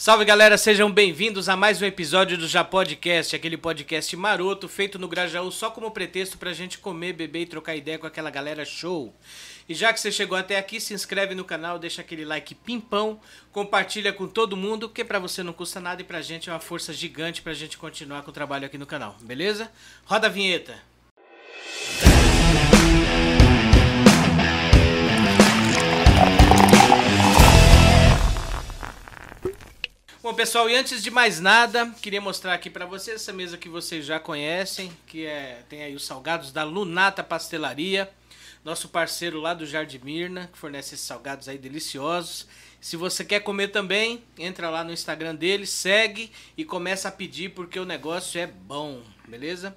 Salve galera, sejam bem-vindos a mais um episódio do Já Podcast, aquele podcast maroto feito no Grajaú só como pretexto pra gente comer, beber e trocar ideia com aquela galera show. E já que você chegou até aqui, se inscreve no canal, deixa aquele like pimpão, compartilha com todo mundo, que pra você não custa nada e pra gente é uma força gigante pra gente continuar com o trabalho aqui no canal, beleza? Roda a vinheta. Bom, pessoal, e antes de mais nada, queria mostrar aqui para vocês essa mesa que vocês já conhecem, que é tem aí os salgados da Lunata Pastelaria, nosso parceiro lá do Jardim Mirna, que fornece esses salgados aí deliciosos. Se você quer comer também, entra lá no Instagram dele, segue e começa a pedir porque o negócio é bom, beleza?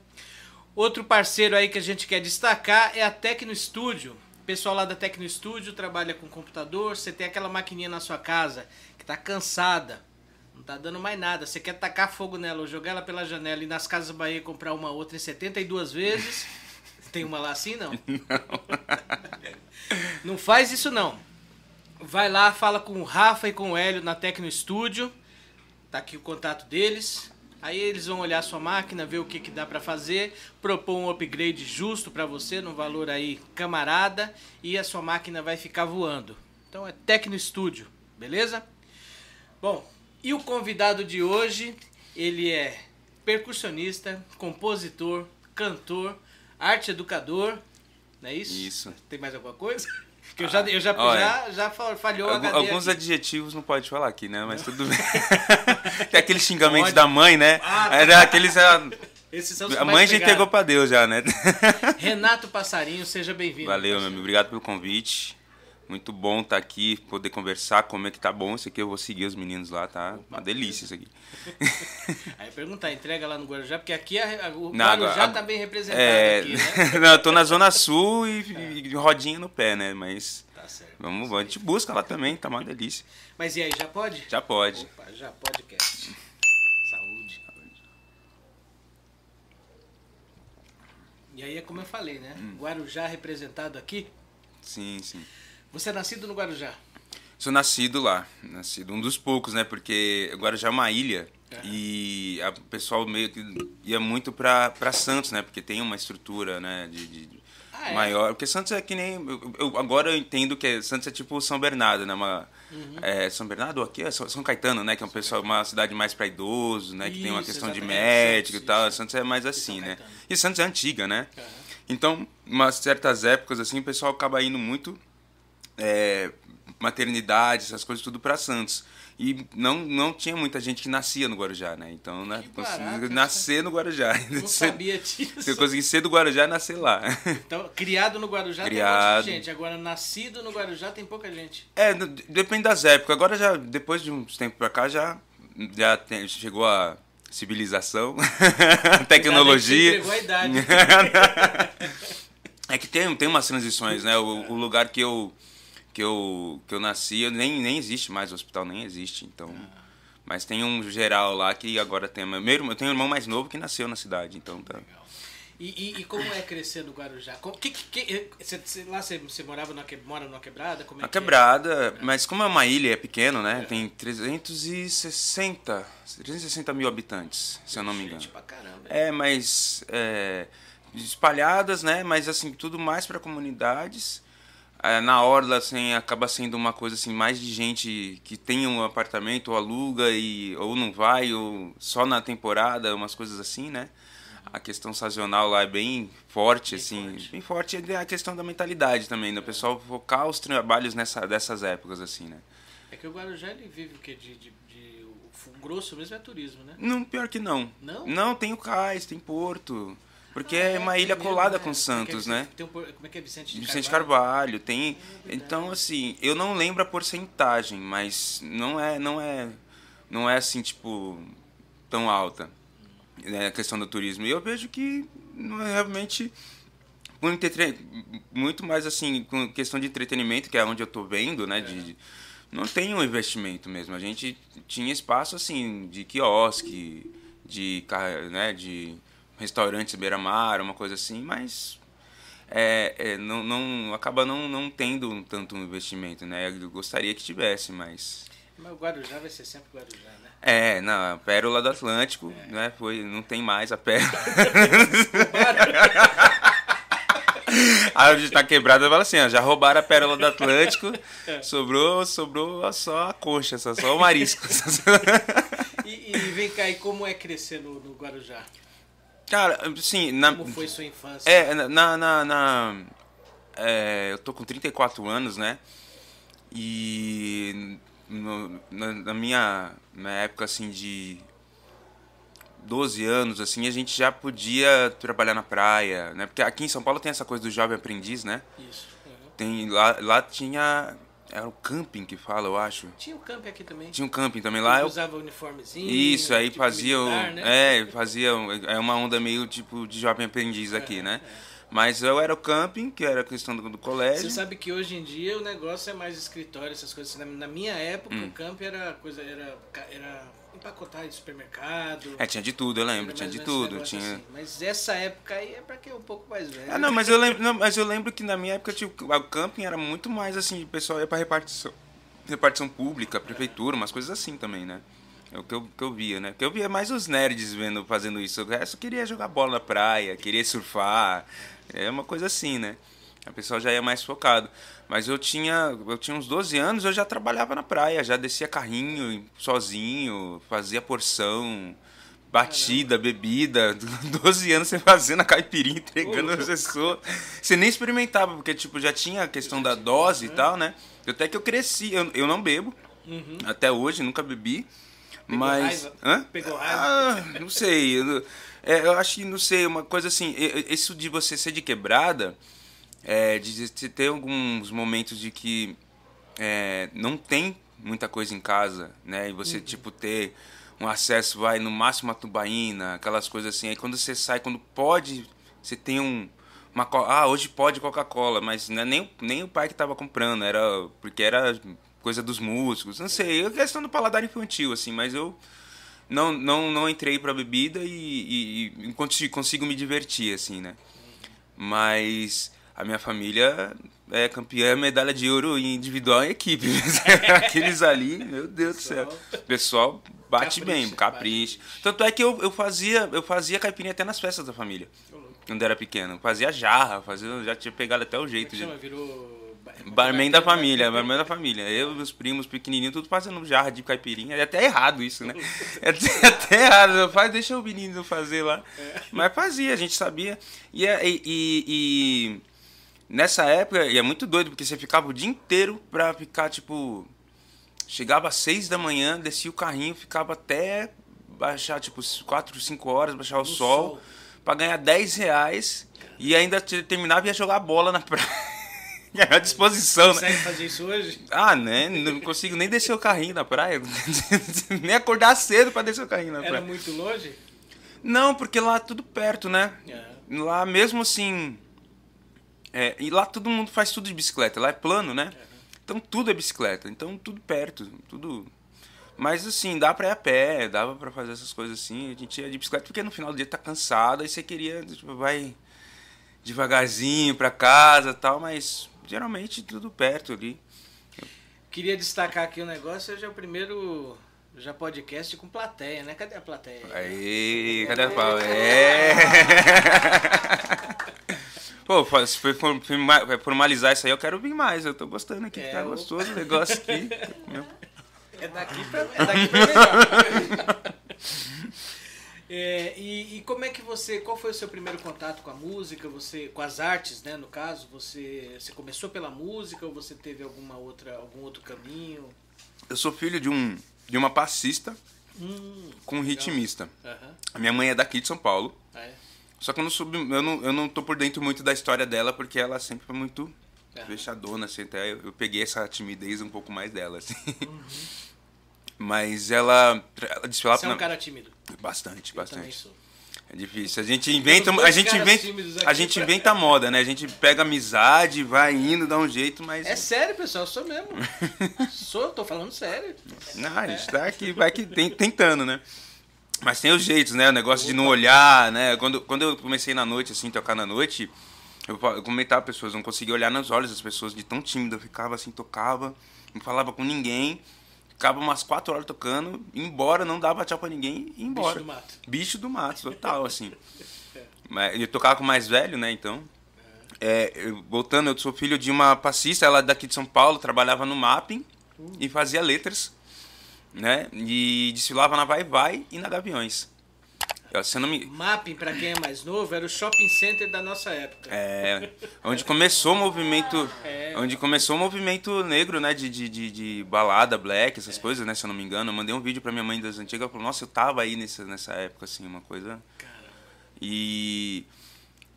Outro parceiro aí que a gente quer destacar é a Tecno Studio. O pessoal lá da Tecno Studio trabalha com computador, você tem aquela maquininha na sua casa que está cansada, não tá dando mais nada. Você quer tacar fogo nela ou jogar ela pela janela e nas Casas Bahia comprar uma outra em 72 vezes? Tem uma lá assim, não? Não. não faz isso, não. Vai lá, fala com o Rafa e com o Hélio na Tecno Studio. Tá aqui o contato deles. Aí eles vão olhar a sua máquina, ver o que, que dá para fazer, propor um upgrade justo para você, num valor aí camarada, e a sua máquina vai ficar voando. Então é Tecno Studio, beleza? Bom, e o convidado de hoje, ele é percussionista, compositor, cantor, arte educador, não é isso? Isso. Tem mais alguma coisa? Que eu já, eu já, já, já falhou a HD Alguns aqui. adjetivos não pode falar aqui, né? Mas tudo bem. Tem aquele xingamento pode. da mãe, né? Ah, tá. Era aqueles... Esses são os a mãe já entregou pra Deus já, né? Renato Passarinho, seja bem-vindo. Valeu, meu amigo. Obrigado pelo convite. Muito bom estar tá aqui, poder conversar, como é que tá bom isso aqui. Eu vou seguir os meninos lá, tá? Uma delícia isso aqui. Aí perguntar, entrega lá no Guarujá, porque aqui a, a, o Não, Guarujá agora, tá bem representado é... aqui, né? Não, eu tô na Zona Sul e, é. e, rodinha no pé, né? Mas. Tá certo. Vamos, a gente busca lá também, tá uma delícia. Mas e aí, já pode? Já pode. Opa, já podcast. Saúde. E aí é como eu falei, né? Hum. Guarujá representado aqui. Sim, sim. Você é nascido no Guarujá? Sou nascido lá, nascido um dos poucos, né? Porque Guarujá é uma ilha uhum. e o pessoal meio que ia muito para Santos, né? Porque tem uma estrutura, né? De, de ah, é? maior. Porque Santos é que nem eu, eu, agora eu entendo que Santos é tipo São Bernardo, né? Uma, uhum. é, São Bernardo aqui é São Caetano, né? Que é um pessoal, uma cidade mais para idosos, né? Que isso, tem uma questão de médico Santos, e tal. Isso. Santos é mais assim, né? E Santos é antiga, né? Uhum. Então, umas certas épocas assim, o pessoal acaba indo muito é, maternidade, essas coisas tudo para Santos. E não, não tinha muita gente que nascia no Guarujá, né? Então, né, nascer no Guarujá. Não sabia disso. Eu consegui ser do Guarujá e nascer lá. Então, criado no Guarujá criado. tem muita gente. Agora, nascido no Guarujá tem pouca gente. É, depende das épocas. Agora, já depois de uns tempos pra cá, já, já tem, chegou a civilização, a tecnologia. Já a idade. é que tem, tem umas transições, né? O, o lugar que eu que eu, que eu nasci, nem, nem existe mais, o hospital nem existe, então... Ah. Mas tem um geral lá que agora tem... Meu irmão, eu tenho um irmão mais novo que nasceu na cidade, então tá... Legal. E, e, e, como é crescer no Guarujá? Que, que, que, você, lá você, você morava numa, mora numa quebrada? Como é a quebrada, é? mas como é uma ilha, é pequeno, né? É. Tem 360, 360 mil habitantes, se eu não me engano. Gente pra caramba. É, mas é, espalhadas, né? Mas assim, tudo mais para comunidades é, na orla assim acaba sendo uma coisa assim mais de gente que tem um apartamento ou aluga e ou não vai ou só na temporada umas coisas assim né? A questão sazonal lá é bem forte bem assim forte. bem forte. É a questão da mentalidade também né? o pessoal focar os trabalhos nessa dessas épocas assim né? É que o Guarujá ele vive o que de, de, de o grosso mesmo é turismo né? Não pior que não. Não? Não tem o cais tem porto porque ah, é, uma ilha colada com Santos, né? Tem um, como é que é Vicente de Vicente Carvalho? Carvalho tem. É então assim, eu não lembro a porcentagem, mas não é, não é, não é assim tipo tão alta, né, a questão do turismo. E eu vejo que não é realmente muito mais assim com questão de entretenimento, que é onde eu tô vendo, né? De, de, não tem um investimento mesmo. A gente tinha espaço assim de quiosque, de, né, de restaurantes beira-mar, uma coisa assim, mas é, é, não, não, acaba não, não tendo tanto investimento, né? Eu gostaria que tivesse, mas... Mas o Guarujá vai ser sempre Guarujá, né? É, não, a Pérola do Atlântico, é. né? Foi, não tem mais a Pérola. a gente tá quebrada fala assim, ó, já roubaram a pérola do Atlântico, é. sobrou, sobrou só a concha, só, só o marisco. e, e, vem cá, e como é crescer no, no Guarujá? Cara, sim, na, Como foi sua infância? É, na. na, na é, eu tô com 34 anos, né? E no, na, na minha, na época assim de 12 anos, assim, a gente já podia trabalhar na praia, né? Porque aqui em São Paulo tem essa coisa do jovem aprendiz, né? Isso. Uhum. Tem, lá, lá tinha. Era o camping que fala, eu acho. Tinha um camping aqui também. Tinha um camping também lá. Eu usava uniformezinho. Isso, aí tipo fazia. Militar, né? É, fazia. É uma onda meio tipo de jovem aprendiz aqui, né? É. Mas eu era o camping, que era a questão do, do, colégio. Você sabe que hoje em dia o negócio é mais escritório, essas coisas. Na, na minha época, hum. o camping era coisa. Era, era empacotar de supermercado. É, tinha de tudo, eu lembro, tinha de tudo. Tinha... Assim. Mas essa época aí é pra quem é um pouco mais velho. Ah, não, mas eu lembro, não, mas eu lembro que na minha época tipo, o camping era muito mais assim, o pessoal ia pra repartição, repartição pública, prefeitura, umas coisas assim também, né? É o que eu, que eu via, né? Porque eu via mais os nerds vendo, fazendo isso. O resto queria jogar bola na praia, queria surfar. É uma coisa assim, né? A pessoa já ia mais focado. Mas eu tinha, eu tinha uns 12 anos, eu já trabalhava na praia, já descia carrinho sozinho, fazia porção, batida, Caramba. bebida. 12 anos você fazendo a caipirinha, entregando as pessoas. Você nem experimentava, porque tipo, já tinha a questão da dose e tal, né? Até que eu cresci, eu, eu não bebo. Uhum. Até hoje, nunca bebi. Pegou mas. Raiva? Hã? Pegou raiva? Ah, não sei. Eu, é, eu acho que, não sei, uma coisa assim, isso de você ser de quebrada é, de, de ter alguns momentos de que é, não tem muita coisa em casa, né? E você, uhum. tipo, ter um acesso, vai, no máximo a tubaína, aquelas coisas assim. Aí quando você sai, quando pode, você tem um... Uma, ah, hoje pode Coca-Cola, mas é nem, nem o pai que estava comprando, era porque era coisa dos músicos, não sei, é questão do paladar infantil, assim, mas eu não, não, não entrei pra bebida e, e, e consigo, consigo me divertir, assim, né? Mas a minha família é campeã medalha de ouro individual e equipe. Aqueles ali, meu Deus do céu. O pessoal bate capricha, bem, capricha. Tanto é que eu, eu fazia eu fazia caipirinha até nas festas da família. Quando era pequeno. Fazia jarra, fazia, já tinha pegado até o jeito. Como é. Virou Barman da família, barman da família. Eu meus primos pequenininhos, tudo fazendo jarra de caipirinha. É até errado isso, né? É até, até errado. Faz, deixa o menino fazer lá. É. Mas fazia, a gente sabia. E, e, e, e Nessa época, e é muito doido, porque você ficava o dia inteiro pra ficar, tipo. Chegava às seis da manhã, descia o carrinho, ficava até baixar, tipo, quatro, cinco horas, baixar o sol, sol, pra ganhar 10 reais e ainda terminava e ia jogar bola na praia. à disposição, Você né? Consegue fazer isso hoje? Ah, né? Não consigo nem descer o carrinho na praia. nem acordar cedo pra descer o carrinho na praia. Era muito longe? Não, porque lá é tudo perto, né? É. Lá mesmo assim é, e lá todo mundo faz tudo de bicicleta. Lá é plano, né? Então tudo é bicicleta. Então tudo perto, tudo. Mas assim, dá pra ir a pé, dava pra fazer essas coisas assim. A gente ia de bicicleta porque no final do dia tá cansado, aí você queria, tipo, vai devagarzinho pra casa e tal, mas geralmente tudo perto ali. Queria destacar aqui o um negócio, hoje é o primeiro já podcast com plateia, né? Cadê a plateia? Aí, cadê a plateia? É. Pô, se for formalizar isso aí, eu quero vir mais. Eu tô gostando aqui, é, tá gostoso o negócio aqui. é daqui pra, é daqui pra melhor. É, e, e, como é que você, qual foi o seu primeiro contato com a música, você, com as artes, né, no caso? Você, você começou pela música ou você teve alguma outra, algum outro caminho? Eu sou filho de um, de uma passista hum, com um ritmista. Uhum. A minha mãe é daqui de São Paulo. Ah, é? Só que eu não, sub, eu, não, eu não tô por dentro muito da história dela, porque ela sempre foi muito é. fechadona, assim, até eu, eu, peguei essa timidez um pouco mais dela, assim. Uhum. Mas ela, ela Você é um cara tímido? Bastante, bastante. É difícil. A gente inventa, a gente inventa, a gente inventa moda, né? A gente pega amizade, vai indo, dá um jeito, mas É sério, pessoal, eu sou mesmo. sou, tô falando sério. Não, a gente tá aqui, vai que tentando, né? Mas tem os jeitos, né? O negócio de não olhar, né? Quando, quando eu comecei na noite, assim, tocar na noite, eu, eu comentava pessoas, não conseguia olhar nos olhos das pessoas de tão tímido. Eu ficava assim, tocava, não falava com ninguém. ficava umas quatro horas tocando, embora, não dava tchau pra ninguém e embora. Bicho do mato. Bicho do mato, total, assim. Mas Ele tocava com o mais velho, né, então. É, eu- voltando, eu sou filho de uma passista, ela é daqui de São Paulo, trabalhava no mapping e fazia letras, né? E desfilava na Vai Vai e na Gaviões. Se me, Mapping, pra quem é mais novo, era o shopping center da nossa época. É, onde começou o movimento, É. onde começou o movimento negro, né, de, de, de, de balada, black, essas coisas, né, se eu não me engano. Eu mandei um vídeo pra minha mãe das antigas, ela falou, nossa, eu tava aí nessa, nessa época, assim, uma coisa... E,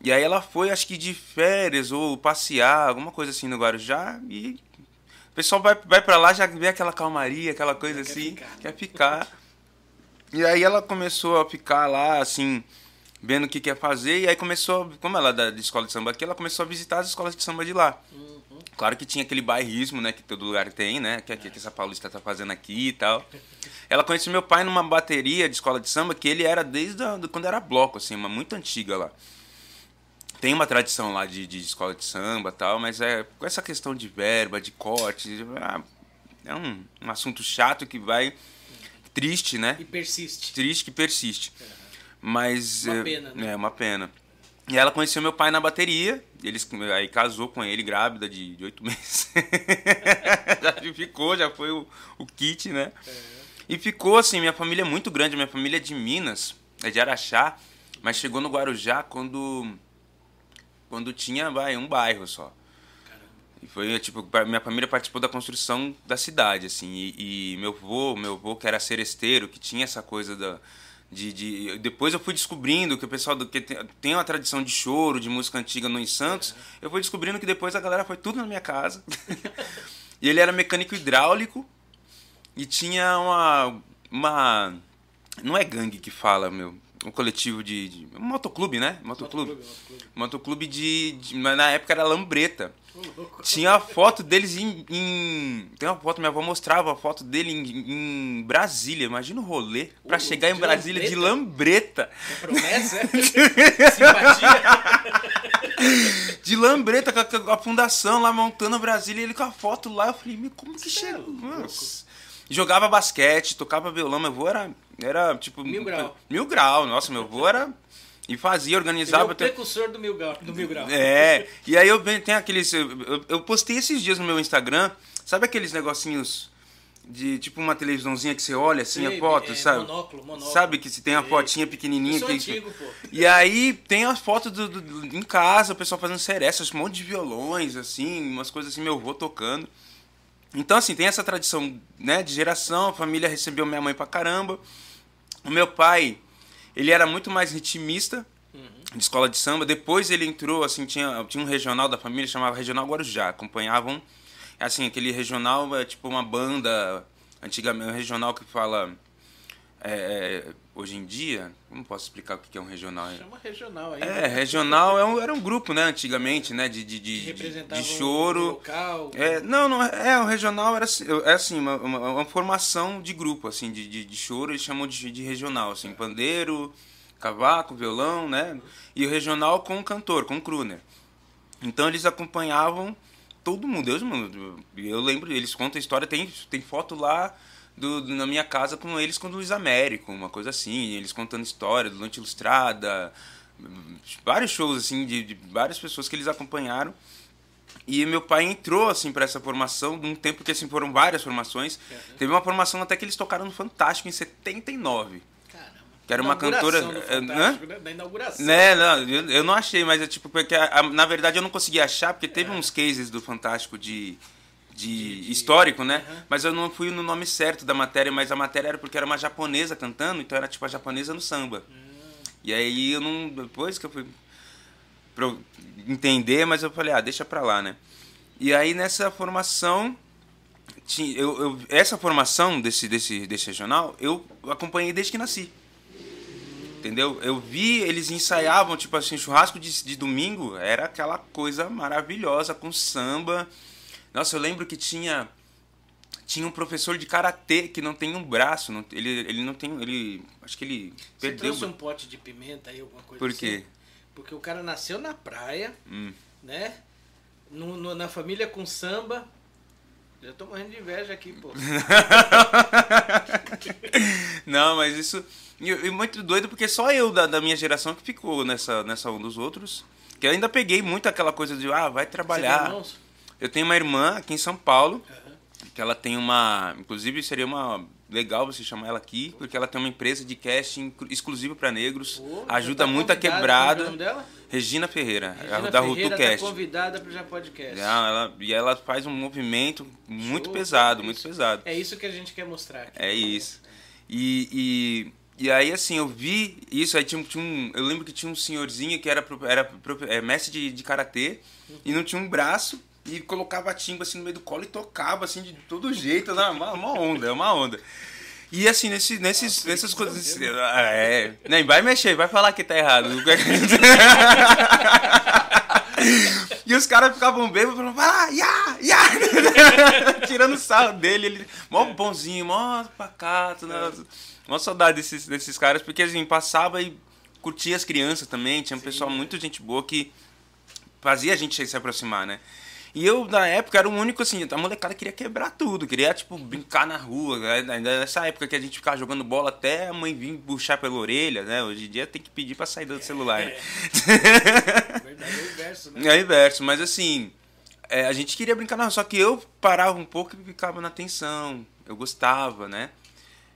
e aí ela foi, acho que de férias ou passear, alguma coisa assim no Guarujá, e pessoal vai, vai pra lá, já vê aquela calmaria, aquela coisa Quer assim, ficar, né? quer ficar. E aí ela começou a ficar lá, assim, vendo o que quer fazer, e aí começou, como ela é da de escola de samba aqui, ela começou a visitar as escolas de samba de lá. Claro que tinha aquele bairrismo, né, que todo lugar tem, né, que, que, que essa paulista tá fazendo aqui e tal. Ela conheceu meu pai numa bateria de escola de samba, que ele era desde a, do- quando era bloco, assim, uma muito antiga lá. Tem uma tradição lá de, de escola de samba e tal, mas é com essa questão de verba, de corte, ah, é um, um assunto chato que vai triste, né? E persiste. triste que persiste. Mas Uma é, pena, né? É uma pena. E ela conheceu meu pai na bateria, eles aí casou com ele grávida de de oito meses. já ficou, já foi o, o kit, né? E ficou assim, minha família é muito grande, minha família é de Minas, é de Araxá, mas chegou no Guarujá quando quando tinha vai, um bairro só. E foi, tipo, minha família participou da construção da cidade, assim, e, e meu avô, meu avô que era seresteiro, que tinha essa coisa da, de, de... Depois eu fui descobrindo que o pessoal do que tem, tem uma tradição de choro, de música antiga no em Santos, eu fui descobrindo que depois a galera foi tudo na minha casa. e ele era mecânico hidráulico e tinha uma... uma não é gangue que fala, meu, um coletivo de... de um motoclube, né? Motoclube. Motoclube, motoclube. De, de... Na época era Lambreta. Tinha a foto deles em, em- Tem uma foto, minha avó mostrava a foto dele em, em Brasília. Imagina o rolê pra Uh, chegar em Brasília de lambreta. Promessa? é? Simpatia? De lambreta, com a, a fundação lá montando Brasília. E ele com a foto lá. Eu falei, como que Cê é chegou? Jogava basquete, tocava violão. Meu avô era, era tipo. Mil grau. Mil grau. Nossa, meu avô era. E fazia, Ele é organizava. o precursor do mil grau. Do mil grau. É, e aí eu tem aqueles. Eu, eu- postei esses dias no meu Instagram, sabe aqueles negocinhos de tipo uma televisãozinha que você olha assim Sei, a foto, é, sabe? monóculo, monóculo. Sabe que se tem a fotinha pequenininha Eu sou que antigo, pô. E aí tem as fotos do, do- do- em casa, o pessoal fazendo serestas, um monte de violões assim, umas coisas assim, meu avô tocando. Então assim, tem essa tradição, né, de geração, a família recebeu minha mãe pra caramba. O meu pai, ele era muito mais ritmista, de escola de samba. Depois ele entrou, assim, tinha, tinha um regional da família, chamava Regional Guarujá. Acompanhavam, assim, aquele regional é tipo uma banda, antigamente, um regional que fala... é, é, hoje em dia, como posso explicar o que é um regional? Chama regional aí. É, regional é um, era um grupo, né, antigamente, né, de, de, de, de, choro. local. É, não, não, é, o regional era assim, é assim, uma, uma, uma formação de grupo, assim, de, de, de choro, eles chamam de, de regional, assim, pandeiro, cavaco, violão, né, e o regional com o cantor, com o crooner. Então eles acompanhavam todo mundo, Deus, mano, eu lembro, eles contam a história, tem, tem foto lá do, do- na minha casa com eles com o Luiz Américo, uma coisa assim, eles contando história do Noite Ilustrada, vários shows, assim, de, de várias pessoas que eles acompanharam. E meu pai entrou, assim, para essa formação, num tempo que, assim, foram várias formações. Teve uma formação até que eles tocaram no Fantástico em 79. Caramba. Que era uma cantora- Inauguração do é, Fantástico, né? Da inauguração. Né, não, eu, eu não achei, mas é tipo, porque a- a- na verdade eu não consegui achar, porque teve uns cases do Fantástico de, de, de- histórico, né? Aham. Mas eu não fui no nome certo da matéria, mas a matéria era porque era uma japonesa cantando, então era tipo a japonesa no samba. E aí eu não. Depois que eu fui pra eu entender, mas eu falei, ah, deixa pra lá, né? E aí nessa formação. Eu, eu- essa formação desse, desse, desse regional, eu acompanhei desde que nasci. Entendeu? Eu vi, eles ensaiavam, tipo assim, churrasco de, de domingo, era aquela coisa maravilhosa, com samba. Nossa, eu lembro que tinha tinha um professor de karatê que não tem um braço, não- ele, ele não tem, ele, acho que ele Você perdeu. trouxe um pote de pimenta aí, alguma coisa Por assim? quê? Porque o cara nasceu na praia, Hum. né? No, no- na família com samba. Já tô morrendo de inveja aqui, pô. Não, mas isso. E, muito doido porque só eu da, da minha geração que ficou nessa, nessa onda dos outros. Que eu ainda peguei muito aquela coisa de, ah, vai trabalhar. Eu tenho uma irmã aqui em São Paulo, uhum. que ela tem uma. Inclusive seria uma. Legal você chamar ela aqui, porque ela tem uma empresa de casting exclusivo para negros. Oh, ajuda tá muito a quebrada. Qual é o nome dela? Regina Ferreira, Regina da Rutu tá Cast. convidada para o Já Podcast. ela, e ela faz um movimento muito Show, pesado, muito pesado. É isso que a gente quer mostrar. Aqui. É isso. E, e, e aí, assim, eu vi isso, aí tinha, tinha um... Eu lembro que tinha um senhorzinho que era, era é, mestre de, de karatê uhum. e não tinha um braço e colocava a timba assim no meio do colo e tocava assim de todo jeito, né? uma, uma onda, é uma onda. E assim, nesse, nesses, nessas coisas. É, nem vai mexer, vai falar que tá errado. e os caras ficavam bêbados falando, vai lá, ya, ya! Tirando sarro dele, ele. Mó bonzinho, mó pacato, né? Mó saudade desses, desses caras, porque assim, passava e curtia as crianças também. Tinha um Sim, pessoal muito gente boa que fazia a gente se aproximar, né? E eu, na época, era o único, assim, a molecada queria quebrar tudo, queria, tipo, brincar na rua. Né? Ainda nessa época que a gente ficava jogando bola até a mãe vir puxar pela orelha, né? Hoje em dia tem que pedir pra sair do celular, né? É, verdade, é o inverso, né? É o inverso, mas assim, é, a gente queria brincar na rua, só que eu parava um pouco e ficava na atenção. Eu gostava, né?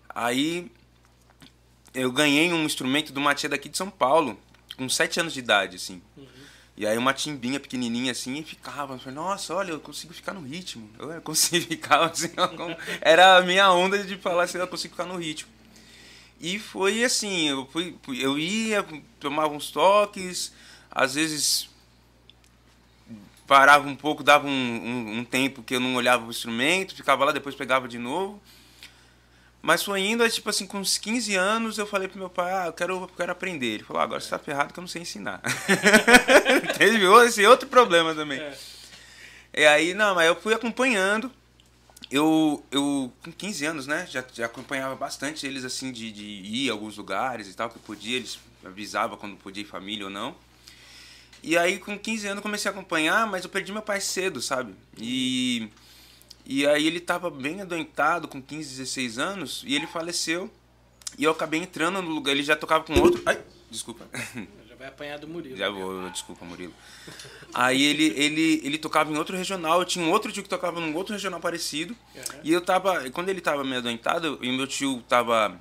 Aí eu ganhei um instrumento de uma tia daqui de São Paulo, com 7 anos de idade, assim. Uhum. E aí uma timbinha pequenininha assim e ficava. Falei, nossa, olha, eu consigo ficar no ritmo. Eu consigo ficar assim. Era a minha onda de falar assim, eu consigo ficar no ritmo. E foi assim, eu, fui, eu ia, tomava uns toques, às vezes parava um pouco, dava um, um, um tempo que eu não olhava o instrumento, ficava lá, depois pegava de novo. Mas foi indo, tipo assim, com uns 15 anos, eu falei pro meu pai, ah, eu quero, eu quero aprender. Ele falou, ah, agora você tá ferrado que eu não sei ensinar. Teve esse outro problema também. É. E aí, não, mas eu fui acompanhando. Eu, eu com 15 anos, né, já, já acompanhava bastante eles, assim, de, de ir a alguns lugares e tal, que podia, eles avisavam quando podia ir família ou não. E aí, com 15 anos, comecei a acompanhar, mas eu perdi meu pai cedo, sabe? E e aí ele estava bem adoentado, com 15, 16 anos, e ele faleceu. E eu acabei entrando no lugar, ele já tocava com outro. Ai, desculpa. Já vai apanhar do Murilo. Já vou, desculpa, Murilo. Aí ele, ele, ele tocava em outro regional, eu tinha um outro tio que tocava num outro regional parecido. Uhum. E eu tava, quando ele tava meio adoentado, e meu tio tava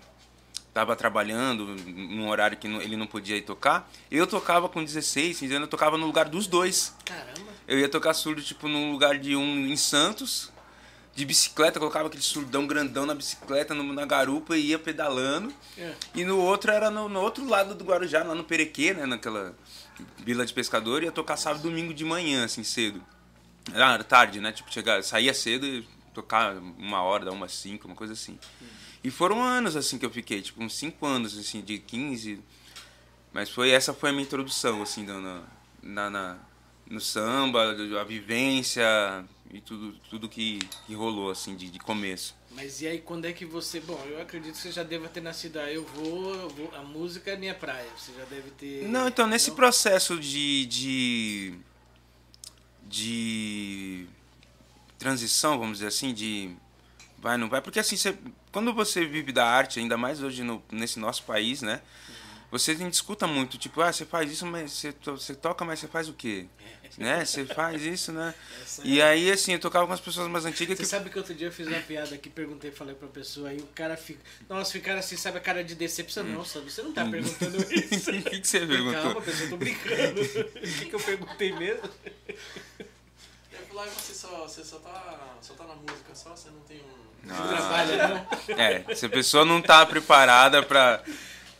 tava trabalhando num horário que ele não podia ir tocar, eu tocava com 16, 15 anos, eu tocava no lugar dos dois. Caramba. Eu ia tocar surdo, tipo, num lugar de um em Santos, de bicicleta, colocava aquele surdão grandão na bicicleta, no, na garupa e ia pedalando. É. E no outro era no, no, outro lado do Guarujá, lá no Perequê, né? Naquela vila de pescador, ia tocar sábado domingo de manhã, assim, cedo. Era tarde, né? Tipo, chegar, saía cedo e tocar uma hora, dar umas cinco, uma coisa assim. Hum. E foram anos, assim, que eu fiquei, tipo, uns cinco anos, assim, de 15. Mas foi, essa foi a minha introdução, assim, na, na, na no samba, a vivência, e tudo, tudo que, que rolou, assim, de, de começo. Mas e aí, quando é que você. Bom, eu acredito que você já deva ter nascido. Ah, eu vou, eu vou. A música é minha praia. Você já deve ter. Não, então, nesse não? processo de, de. de. transição, vamos dizer assim, de. vai, não vai. Porque assim, você, quando você vive da arte, ainda mais hoje no, nesse nosso país, né? Você tem escuta muito, tipo, ah, você faz isso, mas você, você toca, mas você faz o quê? né? Você faz isso, né? E aí, assim, eu tocava com as pessoas mais antigas. Você que... sabe que outro dia eu fiz uma piada aqui, perguntei, falei pra pessoa, aí o cara fica. Nossa, ficaram assim, sabe a cara de decepção? Hum. Nossa, você não tá hum. perguntando isso. O que, que você perguntou? Calma, pessoa, eu tô brincando. O que, que eu perguntei mesmo? Lá você só, você só tá, só tá na música, só você não tem um. Não. Trabalha, não? É, se a pessoa não tá preparada pra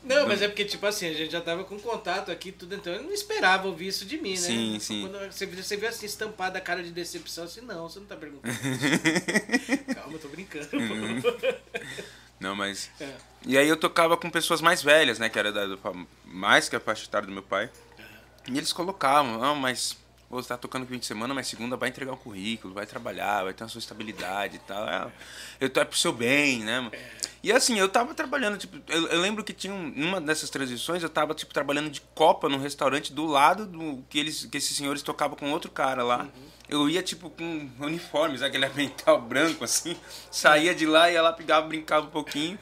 não, mas é porque, tipo assim, a gente já tava com contato aqui, tudo, então eu não esperava ouvir isso de mim, né? Sim, sim. Quando você, você viu assim, estampada a cara de decepção, assim, não, você não tá perguntando. Calma, eu tô brincando. Uhum. Não, mas. É. E aí eu tocava com pessoas mais velhas, né? Que era da, mais que a faixa etária do meu pai. E eles colocavam, não, mas você tá tocando fim de semana, mas segunda vai entregar o currículo, vai trabalhar, vai ter a sua estabilidade e tal. É, eu tô é pro seu bem, né? É. E assim, eu tava trabalhando, tipo, eu, eu lembro que tinha um, uma dessas transições, eu tava, tipo, trabalhando de copa num restaurante do lado do que eles que esses senhores tocavam com outro cara lá. Uhum. eu ia tipo com uniforme, sabe? aquele avental branco assim, saía de lá, ia lá, pegava, brincava um pouquinho.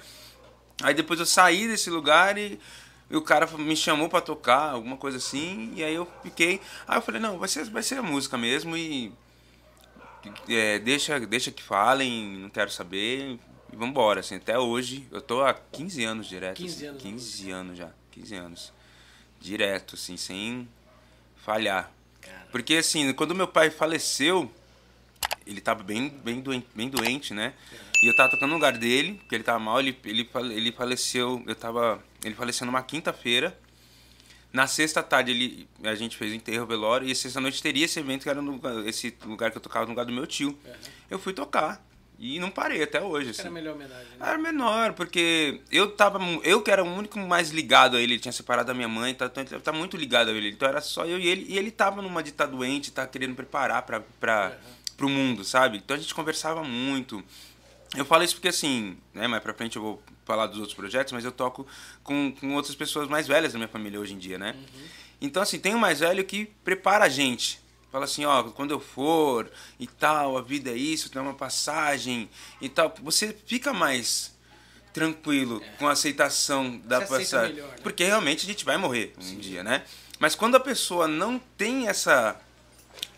Aí depois eu saí desse lugar e, e o cara me chamou para tocar, alguma coisa assim, e aí eu fiquei. Aí eu falei, não, vai ser, vai ser a música mesmo e é, deixa, deixa que falem, não quero saber. E vambora, assim, até hoje, eu tô há 15 anos direto. 15 assim, anos. 15 anos já, 15 anos. Direto, assim, sem falhar. Cara. Porque assim, quando meu pai faleceu, ele tava bem, bem, doente, bem doente, né? E eu tava tocando no lugar dele, porque ele tava mal, ele, ele, ele faleceu, eu tava. Ele faleceu numa quinta-feira. Na sexta tarde ele, a gente fez o enterro, o velório, e sexta noite teria esse evento que era no esse lugar que eu tocava no lugar do meu tio. Eu fui tocar. E não parei até hoje, assim. Era a melhor homenagem. Né? Era menor, porque eu tava. Eu que era o único mais ligado a ele, ele tinha separado da minha mãe, tá, tá, muito ligado a ele. Então era só eu e ele. E ele tava numa de tá doente, tá querendo preparar pra, pra, pro mundo, sabe? Então a gente conversava muito. Eu falo isso porque assim, né, mais pra frente eu vou falar dos outros projetos, mas eu toco com, com outras pessoas mais velhas da minha família hoje em dia, né? Então assim, tem um mais velho que prepara a gente. Fala assim, ó, quando eu for e tal, a vida é isso, tem uma passagem e tal. Você fica mais tranquilo com a aceitação da É. Você passagem. melhor, né? Porque realmente a gente vai morrer um dia, né? Mas quando a pessoa não tem essa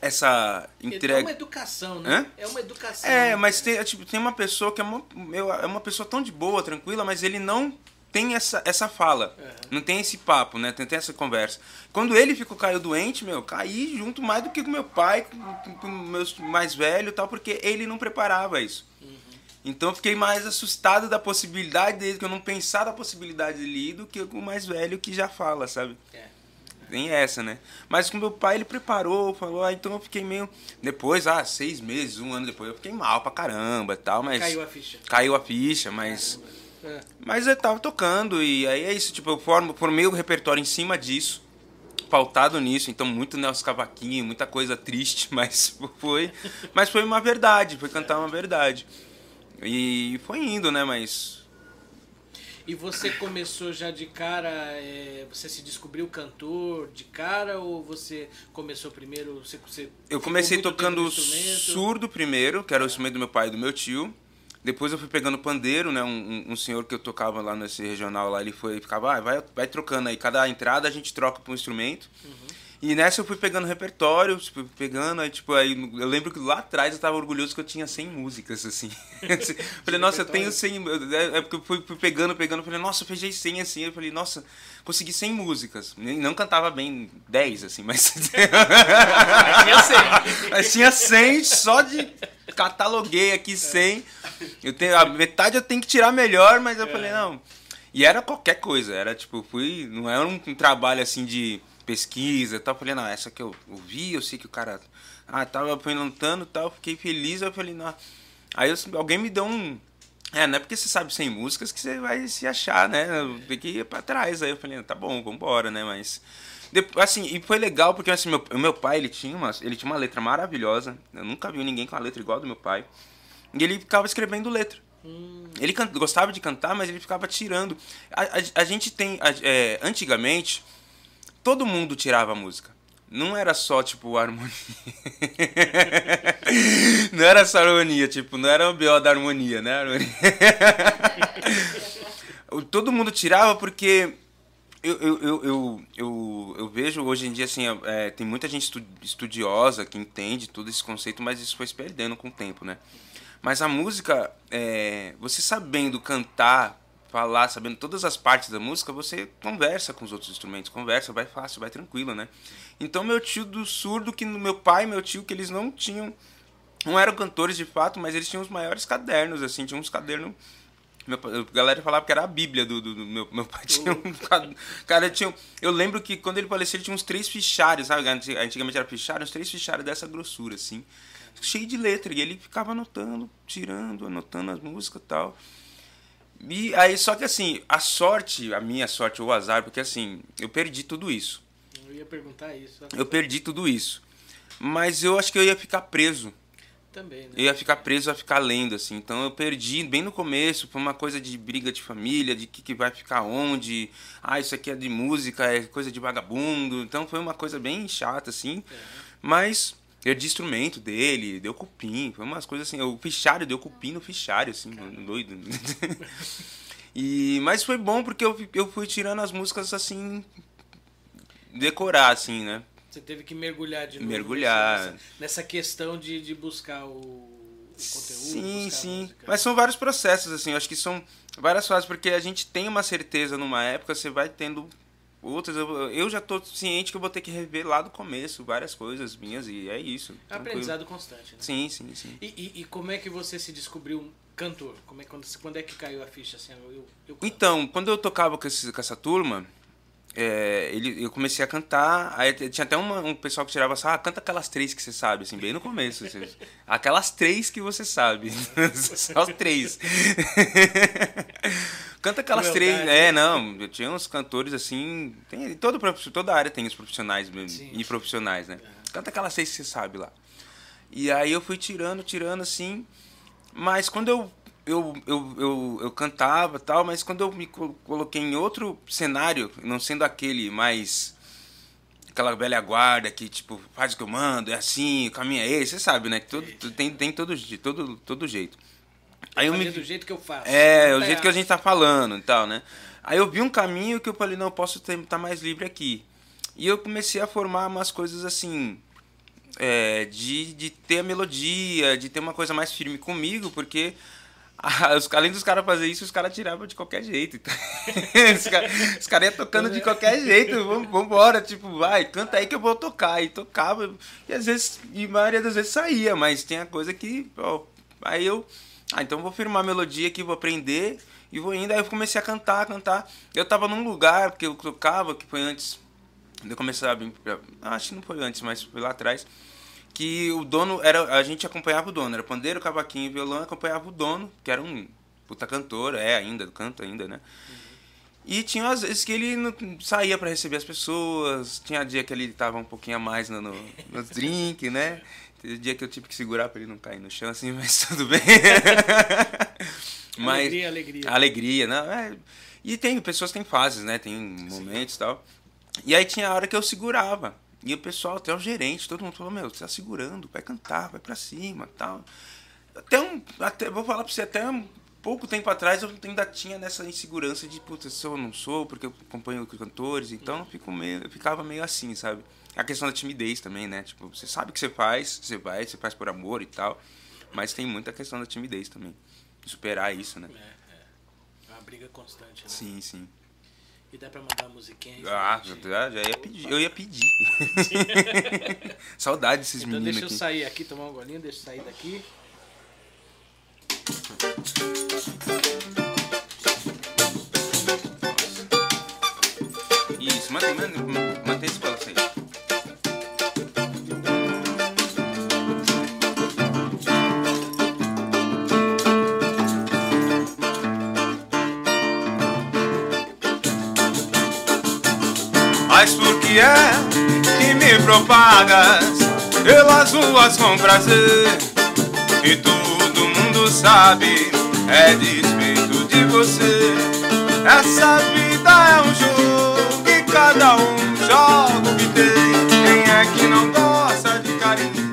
essa É uma entrega educação, né? Hã? É uma educação. é, mas tem, tipo, tem uma pessoa que é uma, é uma pessoa tão de boa, tranquila, mas ele não tem essa, essa fala. Uhum. Não tem esse papo, né? Tem, tem essa conversa. Quando ele ficou, caiu doente, meu, caí junto mais do que com meu pai, com, com, meus mais velhos e tal, porque ele não preparava isso. Uhum. Então eu fiquei mais assustado da possibilidade dele, que eu não pensava da possibilidade dele ir do que com o mais velho que já fala, sabe? É. Tem essa, né? Mas com meu pai ele preparou, falou, ah, então eu fiquei meio. Depois, ah, seis meses, um ano depois, eu fiquei mal pra caramba e tal, mas. Caiu a ficha. Caiu a ficha, mas. É. Mas eu tava tocando e aí é isso, tipo, eu formo, formei o repertório em cima disso, pautado nisso, então muito Nelson Cavaquinho, muita coisa triste, mas foi. Mas foi uma verdade, foi cantar uma verdade. E foi indo, né? Mas. E você começou já de cara, é, você se descobriu cantor de cara ou você começou primeiro? Você, você Eu comecei tocando surdo primeiro, que era o instrumento do meu pai e do meu tio. Depois eu fui pegando pandeiro, né? Um, um- senhor que eu tocava lá nesse regional lá, ele foi ficava, ah, vai, vai trocando aí. Cada entrada a gente troca para um instrumento. E nessa eu fui pegando repertório, fui pegando, aí tipo, aí eu lembro que lá atrás eu tava orgulhoso que eu tinha 100 músicas, assim. falei, nossa, eu tenho 100, é é porque eu fui, fui pegando, pegando, falei, nossa, eu fechei 100 assim, eu falei, nossa, consegui 100 músicas. Não cantava bem 10, assim, mas... Tinha cem. Mas tinha 100 só de cataloguei aqui 100. Eu tenho a metade eu tenho que tirar melhor, mas eu falei não. E era qualquer coisa, era tipo, fui, não era um, um trabalho assim de pesquisa, e tal. Eu falei, não, essa que eu ouvi, eu sei que o cara ah, tava apresentando, tal, fiquei feliz, eu falei, não. Aí eu- alguém me deu um é, não é porque você sabe 100 músicas que você vai se achar, né? Tem que ir pra trás. Aí eu falei, tá bom, vambora, né? Mas. Depois, assim, e foi legal porque assim, meu, meu pai ele tinha, uma, ele tinha uma letra maravilhosa. Eu nunca vi ninguém com uma letra igual a do meu pai. E ele ficava escrevendo letra. Ele can- gostava de cantar, mas ele ficava tirando. A, a- a gente tem. a- é, antigamente, todo mundo tirava música. Não era só, tipo, harmonia. não era só harmonia, tipo, não era o BO da harmonia, né? Todo mundo tirava porque eu, eu, eu, eu, eu, vejo hoje em dia, assim, é, tem muita gente estu- estudiosa que entende todo esse conceito, mas isso foi se perdendo com o tempo, né? Mas a música, é, você sabendo cantar, falar, sabendo todas as partes da música, você conversa com os outros instrumentos, conversa, vai fácil, vai tranquilo, né? Então meu tio do surdo, que meu pai e meu tio, que eles não tinham, não eram cantores de fato, mas eles tinham os maiores cadernos, assim, tinham uns cadernos meu, a galera falava que era a Bíblia do, do- do meu, meu pai. Tinha um cara, tinha, eu lembro que quando ele faleceu, ele tinha uns três fichários, sabe? Antig- Antigamente era fichário, uns três fichários dessa grossura, assim. Cheio de letra. E ele ficava anotando, tirando, anotando as músicas e tal. E aí, só que assim, a sorte, a minha sorte ou o azar, porque assim, eu perdi tudo isso. Eu ia perguntar isso. Eu perdi tudo isso. Mas eu acho que eu ia ficar preso. Também, né? Eu ia ficar preso a ficar lendo, assim. Então eu perdi bem no começo, foi uma coisa de briga de família, de que, que vai ficar onde. Ah, isso aqui é de música, é coisa de vagabundo. Então foi uma coisa bem chata, assim. Mas Eu de instrumento dele, deu cupim, foi umas coisas assim. O fichário deu cupim no fichário, assim, doido. e, mas foi bom porque eu, eu fui tirando as músicas assim. decorar, assim, né? Você teve que mergulhar de novo Mergulhar. Nessa, nessa questão de, de buscar o, o conteúdo. Sim, sim. Mas são vários processos, assim. Eu acho que são várias fases, porque a gente tem uma certeza numa época, você vai tendo outras. Eu, eu já tô ciente que eu vou ter que rever lá do começo várias coisas minhas e é isso. É aprendizado constante, né? Sim, sim, sim. E, e, e como é que você se descobriu cantor? Como é, quando, quando é que caiu a ficha assim? Eu, eu. Então, quando eu tocava com, esse, com essa turma, é, ele, eu comecei a cantar, aí tinha até uma- um pessoal que tirava assim, ah, canta aquelas três que você sabe, assim, bem no começo. assim, aquelas três que você sabe. Só as três. canta aquelas Crueldade, três. né? É, não, eu tinha uns cantores assim. Tem, todo, toda área tem os profissionais mesmo, Sim, e profissionais, né? Canta aquelas três que você sabe lá. E aí eu fui tirando, tirando assim. Mas quando eu eu, eu, eu, eu cantava tal, mas quando eu me co- coloquei em outro cenário, não sendo aquele mais. aquela velha guarda que, tipo, faz o que eu mando, é assim, o caminho é esse, você sabe, né? Que todo, tem, tem todo, todo, todo jeito. Aí eu me, do jeito que eu faço. é, o tá jeito que a gente tá falando e tal, né? Aí eu vi um caminho que eu falei, não, eu posso estar mais livre aqui. E eu comecei a formar umas coisas assim, é, de, de ter a melodia, de ter uma coisa mais firme comigo, porque além dos caras fazer isso, os caras tiravam de qualquer jeito. Os caras cara iam tocando de qualquer jeito, vamos vambora, tipo, vai, canta aí que eu vou tocar. E tocava, e às vezes, e a maioria das vezes saía, mas tinha coisa que, ó, aí eu, ah, então vou firmar a melodia aqui, vou aprender, e vou indo. Aí eu comecei a cantar, cantar. Eu tava num lugar que eu tocava, que foi antes de eu começar a acho que não foi antes, mas foi lá atrás, que o dono era, a gente acompanhava o dono, era pandeiro, cavaquinho e violão, acompanhava o dono, que era um puta cantor, é ainda, canta ainda, né? E tinha às vezes que ele não- saía para receber as pessoas, tinha dia que ele tava um pouquinho a mais no, no, nos drink, né? Teve dia que eu tive que segurar para ele não cair no chão, assim, mas tudo bem. mas, Alegria, alegria. Alegria, não, é, e tem, pessoas têm fases, né? Tem momentos e tal. E aí tinha a hora que eu segurava. E o pessoal, até o gerente, todo mundo falou, meu, você tá segurando, vai cantar, vai pra cima tal. Até um. Até, vou falar pra você, até um pouco tempo atrás eu ainda tinha nessa insegurança de, puta, sou ou não sou, porque eu acompanho cantores, então eu, meio, eu ficava meio assim, sabe? A questão da timidez também, né? Tipo, você sabe o que você faz, você vai, você faz por amor e tal. Mas tem muita questão da timidez também. Superar isso, né? É, é. É uma briga constante, né? Sim, sim. E dá pra mandar uma musiquinha aí? Ah, gente? já, já ia pedir. Eu ia pedir. Saudade desses Então meninos deixa eu aqui. sair aqui, tomar um golinho, deixa eu sair daqui. Isso, mantém, mantém, esse balanço propagas pelas ruas com prazer? E todo mundo sabe, é despeito de você. Essa vida é um jogo e cada um joga o que tem. Quem é que não gosta de carinho?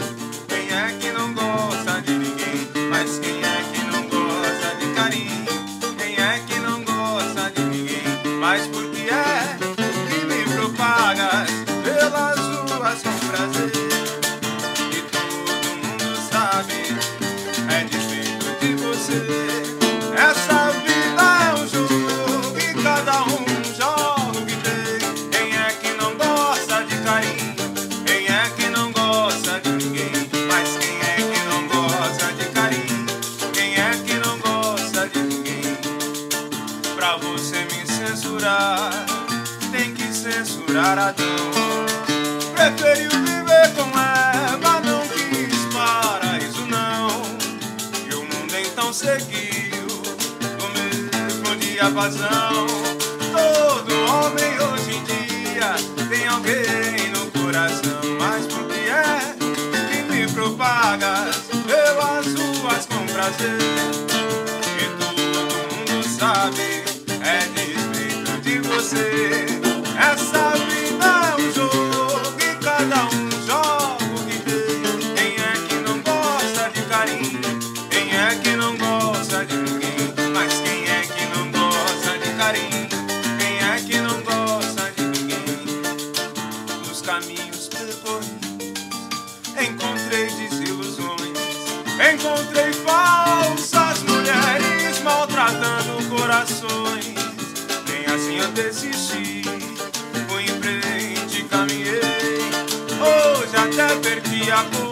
Jacó.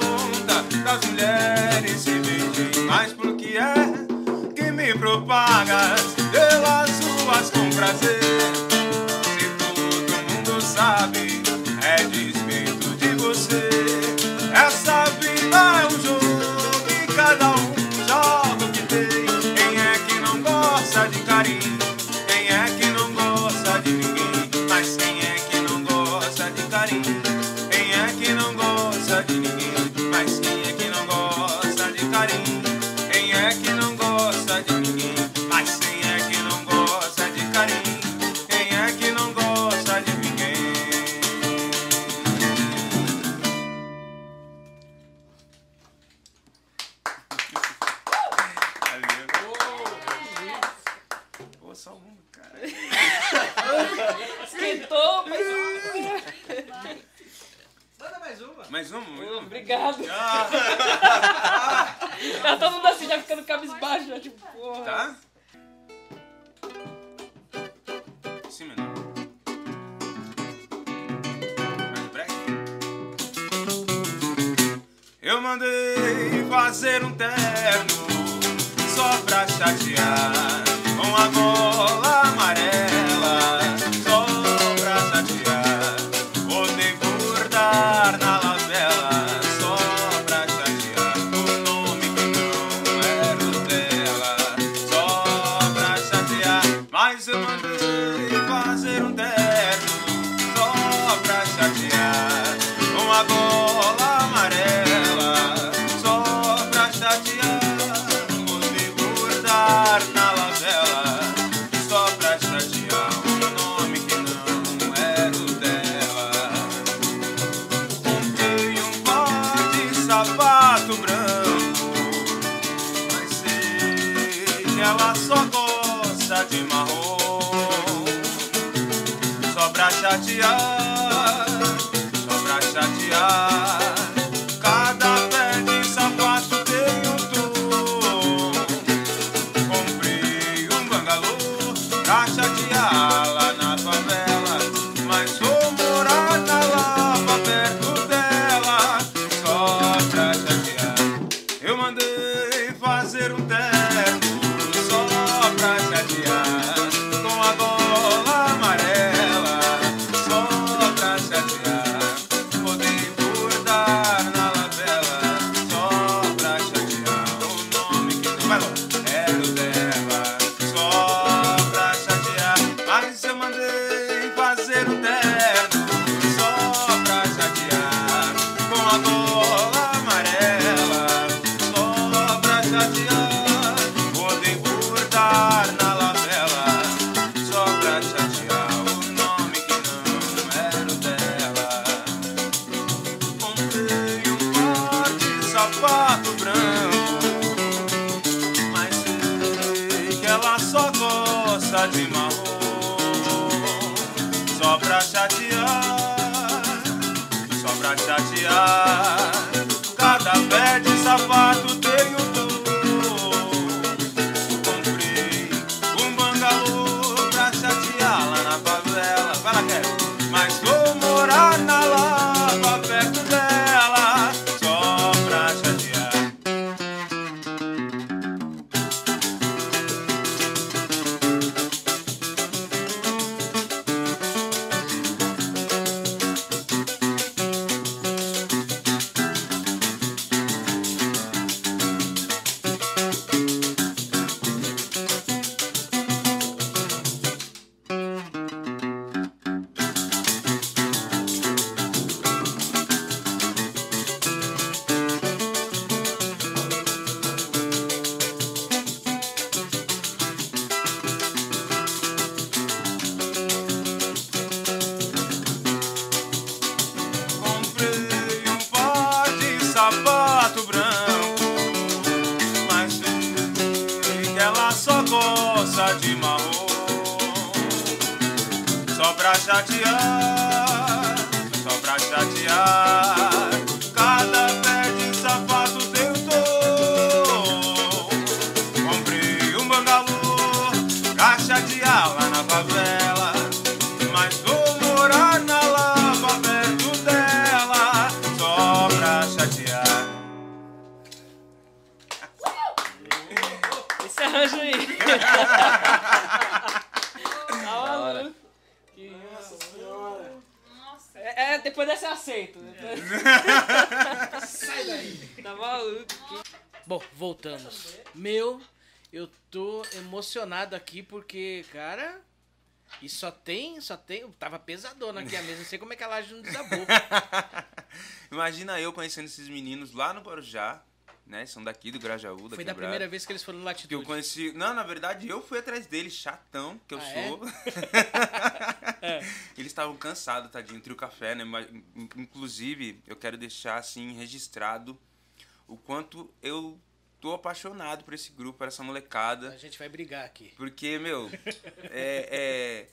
sapato branco. Mas sei que ela só gosta de marrom, só pra chatear, só pra chatear. Cada pé de sapato. Aqui porque, cara. E só tem, só tem. Tava pesadona aqui a mesa. Não sei como é que a laje não desabou. Imagina eu conhecendo esses meninos lá no Guarujá, né? São daqui do Grajaú, da Foi da Quebrada. primeira vez que eles foram no Que eu Latitude. conheci. Não, na verdade, eu fui atrás deles, chatão, que eu Ah, é? sou. Eles estavam cansados, tadinho, trio café, né? Inclusive, eu quero deixar assim registrado o quanto eu tô apaixonado por esse grupo, por essa molecada. A gente vai brigar aqui. Porque, meu, é,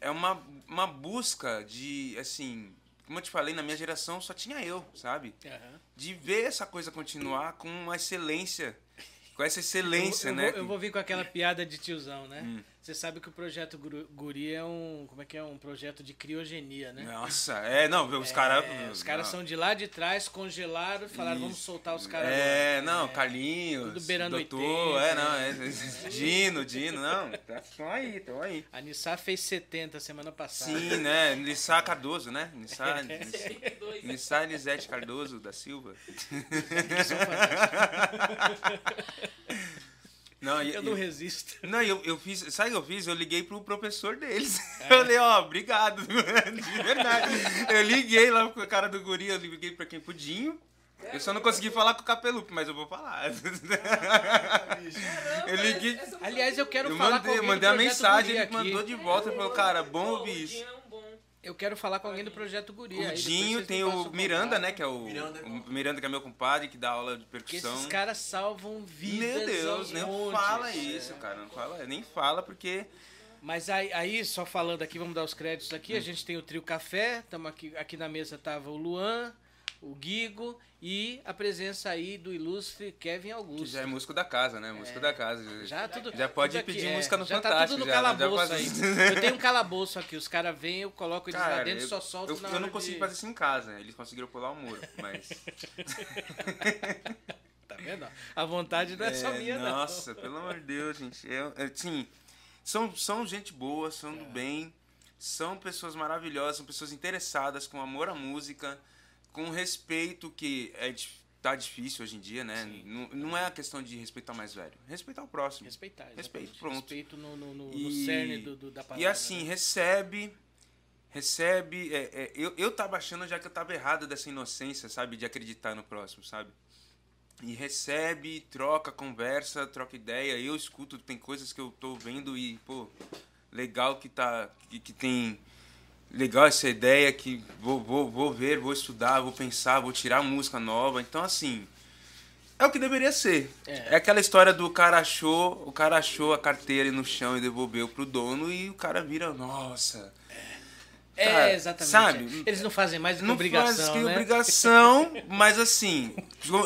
é, é uma, uma busca de, assim, como eu te falei, na minha geração só tinha eu, sabe? Aham. De ver essa coisa continuar com uma excelência, com essa excelência, eu, eu né? Vou, eu vou vir com aquela piada de tiozão, né? Hum. Você sabe que o projeto Guri é um. Como é que é? Um projeto de criogenia, né? Nossa, é, não, os caras. É, os caras são de lá de trás, congelaram, falaram, vamos Isso. soltar os caras É, agora. não, Carlinhos. tudo beirando doutor, 80, é, não, é, Dino, Dino, não. Estão aí, estão aí. A Nissá fez 70 semana passada. Sim, né? Nissá Cardoso, né? Nissá, Dois. Nissá Elisete Cardoso da Silva. Não, e- Eu não resisto. Não, eu, eu fiz. Sabe o que eu fiz? Eu liguei pro professor deles. É. Eu falei, ó, obrigado. De verdade. Eu liguei lá pro cara do guri, eu liguei pra quem? Pro Dinho. Eu só não consegui falar com o Capelupe, mas eu vou falar. Eu liguei. Aliás, eu quero Eu falar mandei, com eu alguém mandei do a mensagem, ele aqui. mandou de volta e falou, cara, bom ouvir isso. É bom. Eu quero falar com alguém do Projeto Guri. O Dinho tem o Miranda, né? Que é o. Miranda é. O Miranda, que é meu compadre, que dá aula de percussão. esses caras salvam vidas. Meu Deus, nem montes. fala isso, cara. Não fala, nem fala, porque. Mas aí, aí, só falando aqui, vamos dar os créditos aqui. Hum. A gente tem o Trio Café, tamo aqui, aqui na mesa tava o Luan, o Guigo e a presença aí do ilustre Kevin Que Augusto. já é músico da casa, né? Músico da casa. Já tudo. Já pode aqui, pedir é, música no já tá Fantástico. tudo no já, já calabouço faz- aí. Eu tenho um calabouço aqui, os caras vêm, eu coloco eles lá Cara, dentro e só solto eu, na eu não consegui de... fazer isso em casa, né? eles conseguiram pular o muro, mas... Tá vendo? A vontade não é, só É, minha, Nossa, pelo amor de Deus, gente. Eu, eu, assim, são, são gente boa, são É. do bem, são pessoas maravilhosas, são pessoas interessadas, com amor à música, com respeito que é, tá difícil hoje em dia, né? Não, não é a questão de respeitar o mais velho, respeitar o próximo. Respeitar, Respeito, exatamente. pronto. Respeito no, no, no, no E- cerne do, do- da palavra. E assim, né? recebe. Recebe. é, é, eu, eu tava achando já que eu tava errado dessa inocência, sabe? De acreditar no próximo, sabe? E recebe, troca, conversa, troca ideia. Eu escuto, tem coisas que eu tô vendo e, pô, legal que tá. que, que tem. Legal essa ideia que vou, vou, vou ver, vou estudar, vou pensar, vou tirar música nova. Então, assim. É o que deveria ser. É. É. aquela história do cara achou, o cara achou a carteira no chão e devolveu pro dono e o cara vira, nossa. É, cara, exatamente. sabe? Eles não fazem mais Não obrigação, faz que né? obrigação, mas assim,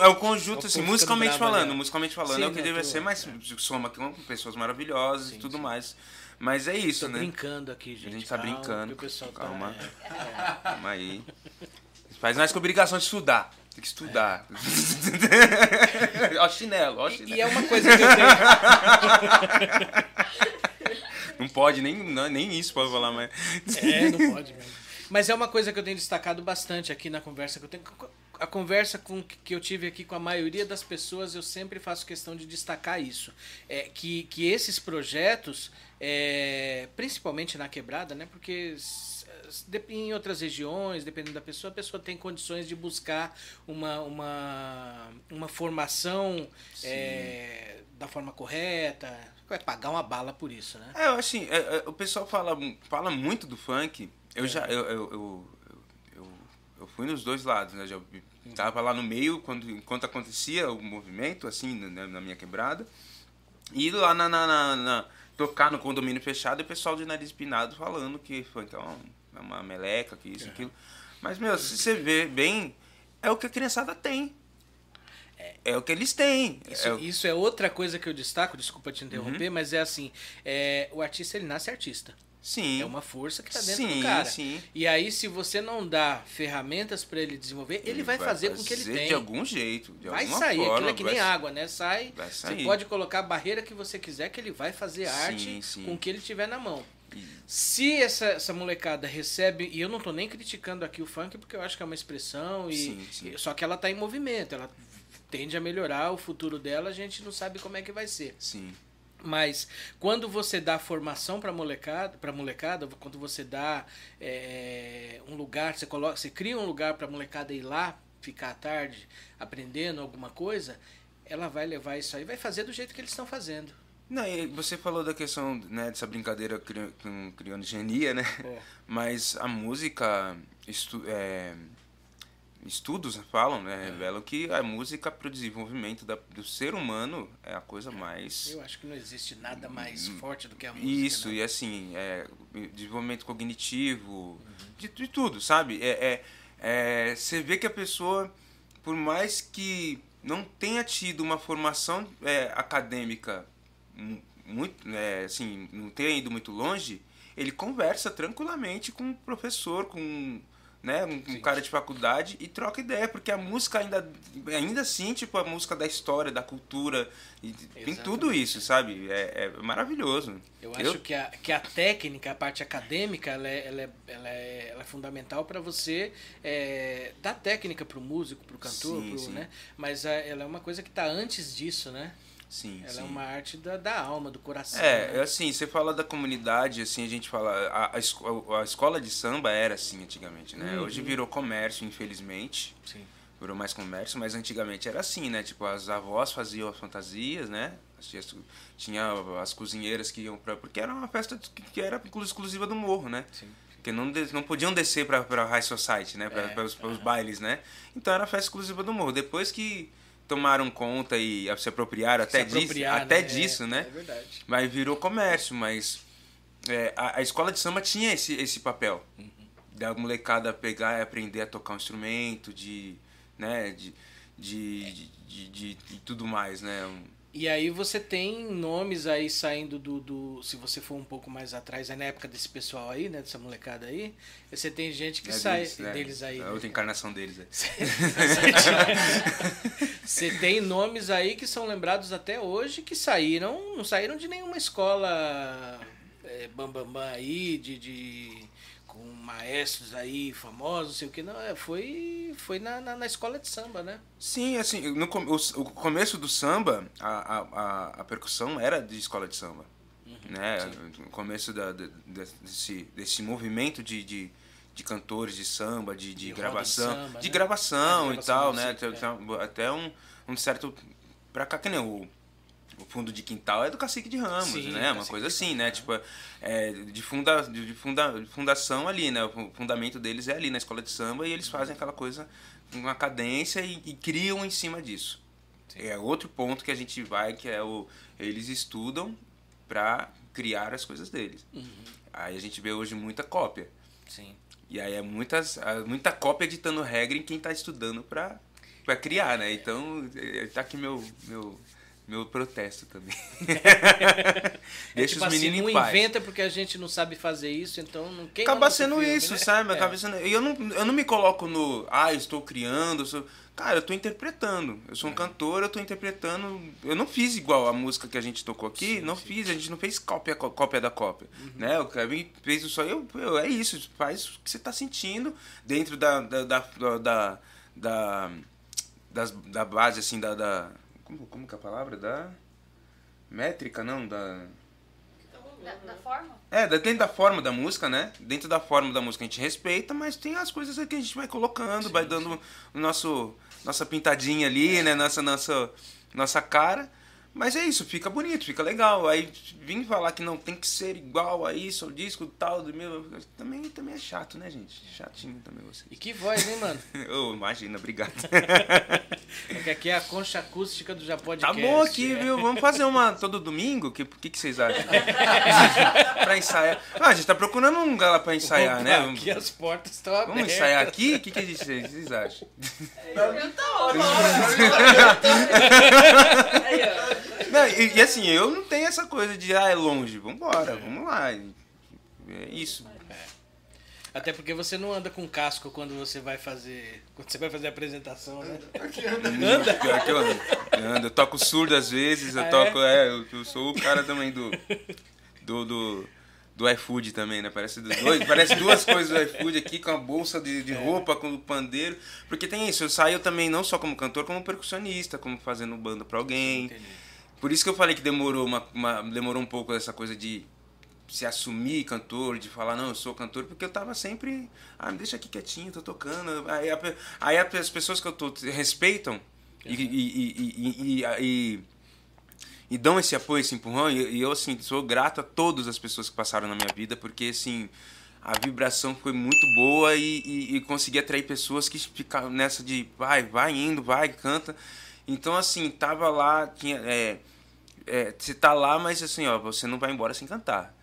é o conjunto, o assim, musicalmente bravo falando, musicalmente falando, Sim, é o que não, deve tô- ser, mas soma com pessoas maravilhosas Sim, e tudo sim. mais. Mas é isso, Tô né? brincando aqui, gente. A gente tá Calma, brincando. que o pessoal tá- Calma. é. Calma aí. Faz mais que obrigação de estudar. Tem que estudar. ó chinelo, ó E, chinelo. e é uma coisa que eu tenho. Não pode, nem, não, nem isso pode falar, mas. É, não pode mesmo. Mas é uma coisa que eu tenho destacado bastante aqui na conversa que eu tenho. A conversa com, que eu tive aqui com a maioria das pessoas, eu sempre faço questão de destacar isso. É, que, que esses projetos, é, principalmente na quebrada, né? Porque em outras regiões, dependendo da pessoa, a pessoa tem condições de buscar uma, uma, uma formação é, da forma correta. Vai pagar uma bala por isso, né? É, assim, é, é, o pessoal fala, fala muito do funk. Eu já. Eu, eu, eu, eu, eu fui nos dois lados, né? Já tava lá no meio quando, enquanto acontecia o movimento, assim, na, na minha quebrada. E lá na, na- na- tocar no condomínio fechado e o pessoal de nariz pinado falando que é uma, é uma meleca, que isso, aquilo. Mas, meu, se você vê bem, é o que a criançada tem. É, o que eles têm. Isso É o- isso é outra coisa que eu destaco, desculpa te interromper, Uhum. mas é assim, é, o artista ele nasce artista. Sim. É uma força que tá dentro sim, do cara. sim. E aí, se você não dá ferramentas para ele desenvolver, ele, vai, fazer com que ele fazer tem. de algum jeito, de vai sair, forma. aquilo é que nem vai- água, né? Sai, vai você pode colocar a barreira que você quiser, que ele vai fazer arte sim. com o que ele tiver na mão. Se essa, essa molecada recebe, e eu não tô nem criticando aqui o funk, porque eu acho que é uma expressão, e sim. só que ela tá em movimento, ela tende a melhorar o futuro dela, a gente não sabe como é que vai ser. Sim. Mas quando você dá formação para molecada, para molecada, quando você dá é, um lugar, você coloca, você cria um lugar para molecada ir lá, ficar à tarde aprendendo alguma coisa, ela vai levar isso aí, vai fazer do jeito que eles estão fazendo. Não, e você falou da questão né, dessa brincadeira com criogenia, né? É. Mas a música, estu é, estudos falam, né, revelam que a música para o desenvolvimento da, do ser humano é a coisa mais Eu acho que não existe nada mais forte do que a música. Hum, Isso, né? e assim, é, desenvolvimento cognitivo, de, de tudo, sabe? É, é, é, você vê que a pessoa, por mais que não tenha tido uma formação é, acadêmica mu- muito, é, assim, não tenha ido muito longe, ele conversa tranquilamente com um professor, com né, um, um cara de faculdade e troca ideia, porque a música ainda, ainda assim, tipo, a música da história, da cultura, e tem tudo isso, sabe? É, é maravilhoso. Eu acho Que, a, que a técnica, a parte acadêmica, ela é, ela é, ela é, ela é fundamental para você é, dar técnica para o músico, para o cantor, Sim, pro, sim. né? Mas a- ela é uma coisa que está antes disso, né? Sim, Ela sim. é uma arte da, da alma, do coração. É, né? assim, você fala da comunidade, assim, a gente fala. A, a, a escola de samba era assim antigamente, né? Uhum. Hoje virou comércio, infelizmente. Sim. Virou mais comércio, mas antigamente era assim, né? Tipo, as avós faziam as fantasias, né? As Tinha as cozinheiras que iam pra. Porque era uma festa que que era exclusiva do morro, né? Sim. Porque não, não podiam descer pra, pra High Society, né? Pra, É, para os, para os bailes, né? Então era festa exclusiva do morro. Depois que tomaram conta e se apropriaram até, Se disso, até né? disso, É, né? É verdade. Mas virou comércio, mas é, a, a escola de samba tinha esse, esse papel. Uhum. Da molecada pegar e aprender a tocar um instrumento, de. né, de. de, de, de, de- tudo mais, né? Um- E aí você tem nomes aí saindo do, do. Se você for um pouco mais atrás, é na época desse pessoal aí, né? Dessa molecada aí. Você tem gente que é sai deles, né? deles aí. É né? outra encarnação deles. É. Você tem nomes aí que são lembrados até hoje que saíram, não saíram de nenhuma escola é, bambambam aí, de, de com maestros aí famosos, não sei o que, não, é, foi, foi na, na, na escola de samba, né? Sim, assim, no o, o começo do samba, a, a, a, percussão era de escola de samba. né? No começo da, da- desse, desse movimento de, de, de cantores de samba, de, de, De de gravação, samba, de né? gravação e de tal, né? sim, Até, até- um, um certo. Pra cá, que nem o, o fundo de quintal é do Cacique de Ramos, Sim, né? Uma coisa de assim, né? né? Tipo, é, de, funda, de, de funda, de fundação ali, né? O fundamento deles é ali na escola de samba e eles fazem aquela coisa com uma cadência e, e criam em cima disso. É outro ponto que a gente vai, que é o. Eles estudam pra criar as coisas deles. Aí a gente vê hoje muita cópia. Sim. E aí é muitas, ah, muita cópia ditando regra em quem tá estudando pra criar, né? Então, eh, tá aqui meu, meu, meu protesto também. Deixa tipo os meninos assim, não em paz. inventa porque a gente não sabe fazer isso, então não queima Acaba sendo filme, isso, né? sabe? É. Acaba sendo... E eu não, eu não me coloco no, ah, eu estou criando, eu sou... Cara, eu estou interpretando. Eu É. sou um cantor, eu estou interpretando. Eu não fiz igual a música que a gente tocou aqui, Sim, não sim. fiz, a gente não fez cópia, có- cópia da cópia. Né? O Kevin fez isso aí, eu, eu- é isso, faz o que você está sentindo dentro da, da, da, da, da, das- da base, assim, da. da como, como que é a palavra? Da. Métrica, não? Da. Da, da forma? É, dentro da forma da música, né? Dentro da forma da música a gente respeita, mas tem as coisas que a gente vai colocando, vai dando o nosso nossa pintadinha ali, né? Nossa nossa nossa cara. Mas é isso, fica bonito, fica legal. Aí vim falar que não tem que ser igual a isso, ao disco tal do meu, também também é chato, né, gente? Chatinho também você. E que voz, hein, mano? Ô, imagina, obrigado. É que aqui é a concha acústica do Japão Tá bom aqui, viu? Vamos fazer uma todo domingo? O que, que, que vocês acham? pra ensaiar. Ah, a gente tá procurando um lugar lá pra ensaiar, né? Aqui as portas estão abertas. Vamos ensaiar aqui? O que, que a gente, vocês acham? Aí, ó. Não, e, e assim, eu não tenho essa coisa de, ah, é longe. Vambora, vamos lá. É isso. Até porque você não anda com casco quando você vai fazer. Quando você vai fazer a apresentação, né? Pior que eu ando. Eu ando. Eu toco surdo às vezes, eu Ah, é? toco. É, eu, eu sou o cara também do. Do. do do iFood também, né? Parece, dois, parece duas coisas do iFood aqui, com a bolsa de, de roupa, com o pandeiro. Porque tem isso, eu saio também não só como cantor, como percussionista, como fazendo banda pra alguém. Por isso que eu falei que demorou, uma, uma- demorou um pouco essa coisa de se assumir cantor, de falar, não, eu sou cantor, porque eu tava sempre, ah, me deixa aqui quietinho, tô tocando. Aí, a aí as pessoas que eu tô respeitam e, e, e, e, e- e- e dão esse apoio, esse empurrão, e, e eu, assim, sou grato a todas as pessoas que passaram na minha vida, porque, assim, a vibração foi muito boa e, e, e consegui atrair pessoas que ficaram nessa de, vai, vai indo, vai, canta. Então, assim, tava lá, tinha, é, é, você tá lá, mas assim, ó, você não vai embora sem cantar.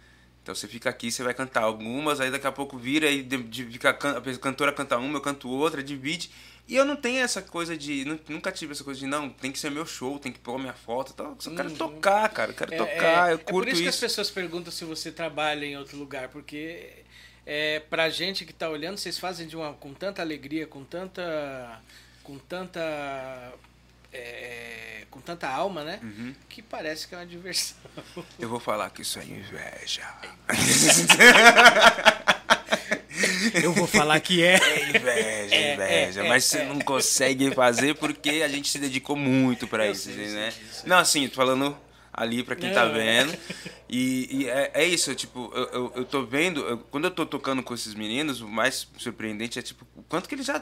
Então você fica aqui, você vai cantar algumas, aí daqui a pouco vira e de, de, fica, a cantora canta uma, eu canto outra, divide. E eu não tenho essa coisa de. nu- Nunca tive essa coisa de, não, tem que ser meu show, tem que pôr minha foto. Então, eu só quero tocar, cara, eu quero É, tocar, é, eu é por curto isso, que as isso. pessoas perguntam se você trabalha em outro lugar, porque é, pra gente que tá olhando, vocês fazem de uma, com tanta alegria, com tanta. com tanta. É, com tanta alma, né? Uhum. Que parece que é uma diversão. Eu vou falar que isso é inveja. Eu vou falar que é. É inveja, É, inveja. é, é, mas você é. não consegue fazer porque a gente se dedicou muito pra Eu isso, sei, eu né? sei. Não, assim, tô falando ali pra quem tá Não, é. vendo. E, e é, é isso, tipo, eu, eu, eu tô vendo, eu- quando eu tô tocando com esses meninos, o mais surpreendente é, tipo, o quanto que eles já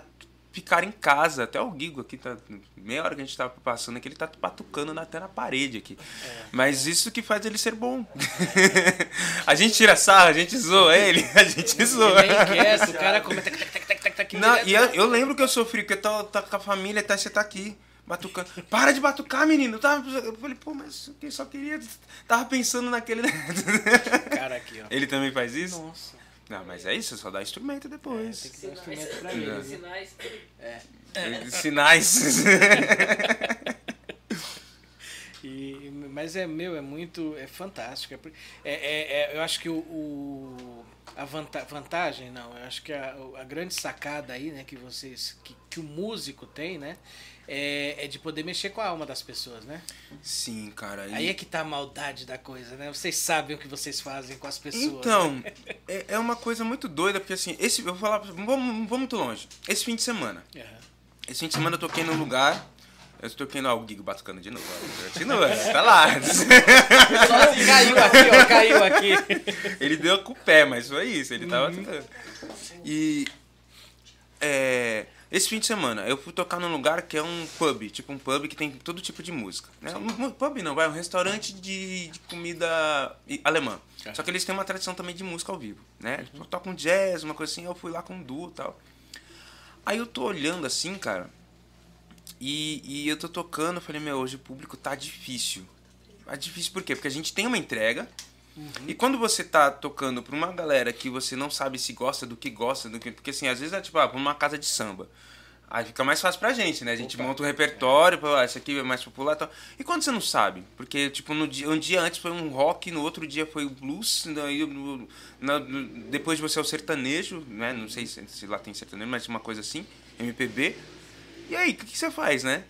ficaram em casa. Até o Guigo aqui, tá, meia hora que a gente tava passando aqui, ele tá patucando na- até na parede aqui. É. Mas isso que faz ele ser bom. a gente tira sarro, a gente zoa ele, a gente zoa. Ele é o cara comenta. Não, e eu, eu lembro que eu sofri, porque eu tô, tô com a família, tá, você tá aqui, batucando. Para de batucar, menino. Eu, tava, eu falei, pô, mas eu só queria. Tava pensando naquele. Cara aqui, ó. Ele também faz isso? Nossa. Não, mas é isso, só dá instrumento depois. Tem que dar um Sinais, instrumento pra ele. viu? sinais. Sinais. E, mas é meu, é muito. É fantástico. É, é, é- é- eu acho que o. o- a vanta- vantagem, não, eu acho que a, a grande sacada aí, né, que vocês. Que, que o músico tem, né? É, é de poder mexer com a alma das pessoas, né? Sim, cara. e- Aí é que tá a maldade da coisa, né? Vocês sabem o que vocês fazem com as pessoas. né? Então, é, é uma coisa muito doida, porque assim, esse, eu vou falar, vamos, vamos muito longe. Esse fim de semana. Aham. Esse fim de semana eu toquei num lugar. Eu toquei no. Ó, o Guigo batucando de novo. Continua, tá lá. caiu aqui, ó, caiu aqui. ele deu com o pé, mas foi isso, ele tava Uhum. E. É, esse fim de semana eu fui tocar num lugar que é um pub, tipo um pub que tem todo tipo de música. Né? Um, pub não, vai, um restaurante de, de comida alemã. Só que eles têm uma tradição também de música ao vivo, né? Tipo, tocam jazz, uma coisa assim, eu fui lá com um duo e tal. Aí eu tô olhando assim, cara, e, e eu tô tocando, eu falei, meu, hoje o público tá difícil. Tá difícil por quê? Porque a gente tem uma entrega, e quando você tá tocando pra uma galera que você não sabe se gosta do que gosta, do que. Porque assim, às vezes é tipo, ah, pra uma casa de samba. Aí fica mais fácil pra gente, né? A gente Opa. monta um repertório, ah, isso aqui é mais popular e tal. E quando você não sabe? Porque, tipo, no dia, um dia antes foi um rock, no outro dia foi o blues, daí, no, na- no- depois de você é o sertanejo, né? Não sei se, se lá tem sertanejo, mas uma coisa assim, MPB. E aí, o que, que você faz, né?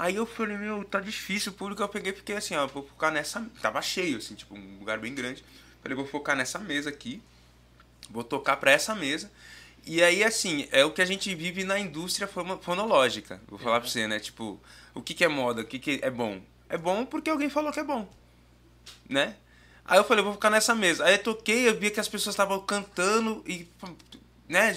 Aí eu falei, meu, tá difícil, o público eu peguei, porque assim, ó, vou focar nessa. Tava cheio, assim, tipo, um lugar bem grande. Falei, vou focar nessa mesa aqui, vou tocar pra essa mesa. E aí, assim, é o que a gente vive na indústria fono- fonológica. Vou falar pra você, né? Tipo, o que, que é moda, o que, que é bom? É bom porque alguém falou que é bom, né? Aí eu falei, vou ficar nessa mesa. Aí eu toquei, eu vi que as pessoas estavam cantando e, né,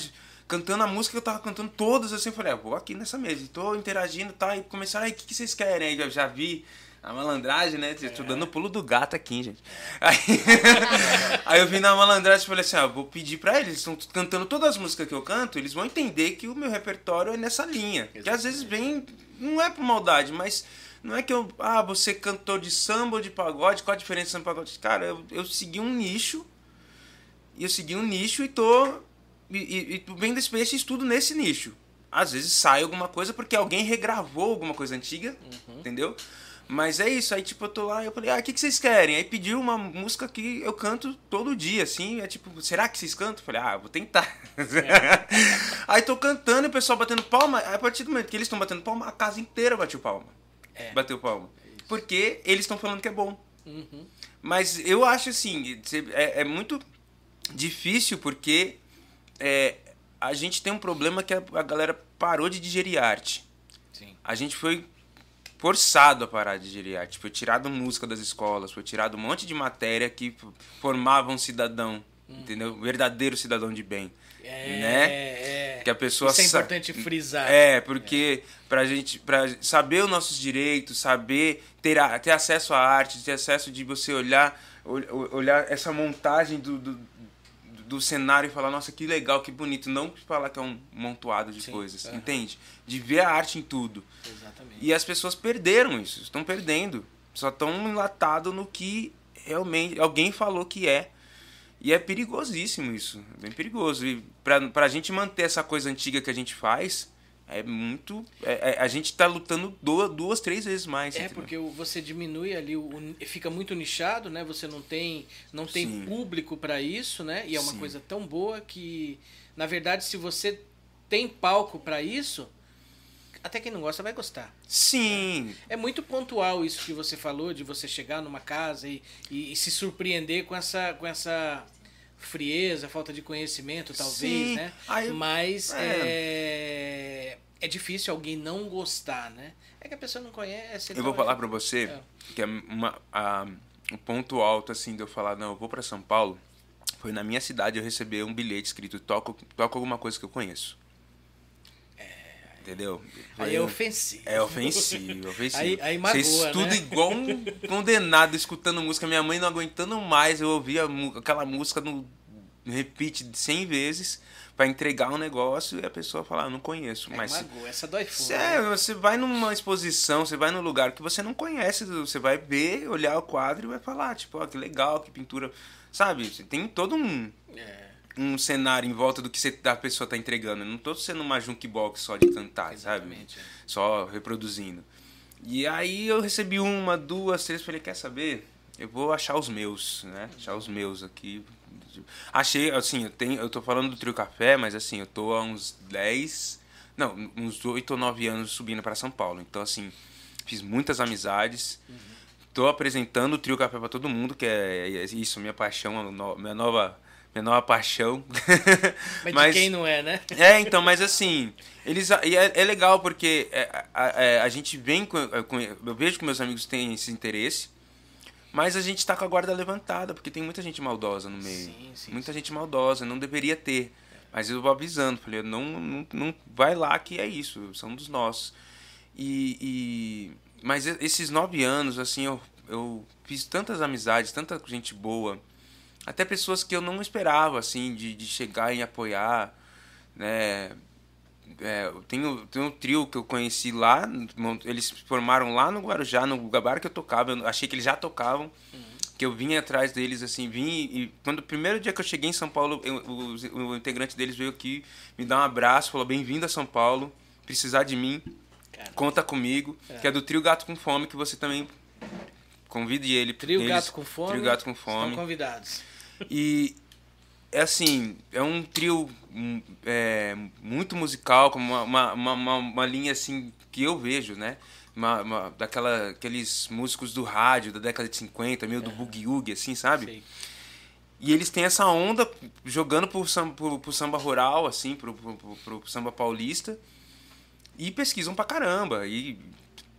cantando a música que eu tava cantando todas, assim, eu falei, ah, vou aqui nessa mesa. E tô interagindo e tal, e começaram, aí, o que, que vocês querem? Aí eu já vi a malandragem, né? Eu tô dando o pulo do gato aqui, gente. Aí, aí eu vi na malandragem e falei assim, ah, vou pedir pra eles, eles estão cantando todas as músicas que eu canto, eles vão entender que o meu repertório é nessa linha. Que às vezes vem, não é por maldade, mas não é que eu, ah, você cantor de samba ou de pagode, qual a diferença de samba e pagode? Cara, eu, eu segui um nicho, e eu segui um nicho e tô, e, e, e vendo esse, esse estudo nesse nicho. Às vezes sai alguma coisa porque alguém regravou alguma coisa antiga, entendeu? Mas é isso, aí tipo, eu tô lá e eu falei, ah, o que, que vocês querem? Aí pediu uma música que eu canto todo dia, assim, é tipo, será que vocês cantam? Eu falei, ah, vou tentar. aí tô cantando e o pessoal batendo palma, aí a partir do momento que eles estão batendo palma, a casa inteira bateu palma. É. Bateu palma. Porque eles estão falando que é bom. Uhum. Mas eu acho assim, é, é muito. difícil porque é, a gente tem um problema que a, a galera parou de digerir arte. Sim. A gente foi forçado a parar de digerir arte. Foi tirado música das escolas, foi tirado um monte de matéria que formava um cidadão, entendeu? Um verdadeiro cidadão de bem. É, Né? é. Que a pessoa Isso é importante frisar. É, porque pra gente pra saber os nossos direitos, saber ter, a- ter acesso à arte, ter acesso de você olhar ol- olhar essa montagem do, do, do cenário e falar, nossa, que legal, que bonito, não falar que é um montoado de Sim, coisas, aham. entende? De ver a arte em tudo. Exatamente. E as pessoas perderam isso, estão perdendo. Só estão enlatados no que realmente alguém falou que é. E é perigosíssimo isso, é bem perigoso. E pra, pra gente manter essa coisa antiga que a gente faz, é muito. é- é- a gente tá lutando duas, três vezes mais. É, entendeu? porque você diminui ali, o, o- fica muito nichado, né? Você não tem, não tem Sim. público para isso, né? E é uma Sim. coisa tão boa que, na verdade, se você tem palco para isso, até quem não gosta vai gostar. Sim, É muito pontual isso que você falou, de você chegar numa casa e, e, e se surpreender com essa, com essa frieza, falta de conhecimento, talvez, Sim. né? Aí- Mas é. é... é difícil alguém não gostar, né? É que a pessoa não conhece. Eu então vou é- falar pra você É. que é uma, a, um ponto alto, assim, de eu falar, não, eu vou pra São Paulo. Foi na minha cidade eu receber um bilhete escrito, toca, toca alguma coisa que eu conheço. Entendeu? Aí é um- ofensivo. É ofensivo, ofensivo. Aí- aí Você magoa, estuda né? igual um condenado escutando música. Minha mãe não aguentando mais, eu ouvia aquela música no repeat 100 vezes pra entregar um negócio e a pessoa falar, "Ah, não conheço. É, mas magoa, essa dói fundo. É, você vai numa exposição, você vai num lugar que você não conhece, você vai ver, olhar o quadro e vai falar, tipo, ó, que legal, que pintura. Sabe? Tem todo um, É, um cenário em volta do que você, a pessoa tá entregando. Eu não tô sendo uma jukebox só de cantar, sabe? exatamente. é. Só reproduzindo. E aí eu recebi uma, duas, três, falei, quer saber? Eu vou achar os meus, né? Achar os meus aqui. Achei, assim, eu, tenho, eu tô falando do Trio Café, mas assim, eu tô há uns 10, não, uns 8 ou 9 anos subindo para São Paulo. Então, assim, fiz muitas amizades. Tô apresentando o Trio Café para todo mundo, que é é isso, minha paixão, no- minha nova, nova paixão. Mas, de quem não é, né? É, então, mas assim, eles e é, é legal porque é, a, é, a gente vem com, com- eu vejo que meus amigos têm esse interesse, mas a gente tá com a guarda levantada, porque tem muita gente maldosa no meio. Sim, sim, muita gente maldosa, não deveria ter. Mas eu vou avisando, falei, não, não, não vai lá que é isso, são dos nossos. E, e mas esses nove anos, assim, eu, eu fiz tantas amizades, tanta gente boa, até pessoas que eu não esperava, assim, de, de chegar e apoiar, né? É, tenho, tenho um trio que eu conheci lá, eles formaram lá no Guarujá, no Gabar que eu tocava, eu achei que eles já tocavam, que eu vim atrás deles, assim, vim e, quando o primeiro dia que eu cheguei em São Paulo, eu- o, o integrante deles veio aqui me dar um abraço, falou, bem-vindo a São Paulo, precisar de mim, Cara, conta comigo, que é do trio Gato com Fome, que você também convide ele. Trio eles- Gato com Fome. Trio Gato com Estão Fome. convidados. E é assim, é um trio hum, é, muito musical, com uma, uma, uma, uma- linha assim que eu vejo, né? Uma, uma- daquela, aqueles músicos do rádio da década de 50, meio do boogie woogie, assim, sabe? Sei. E eles têm essa onda jogando pro samba, pro, pro samba rural, assim, pro, pro, pro- pro samba paulista. E pesquisam pra caramba. E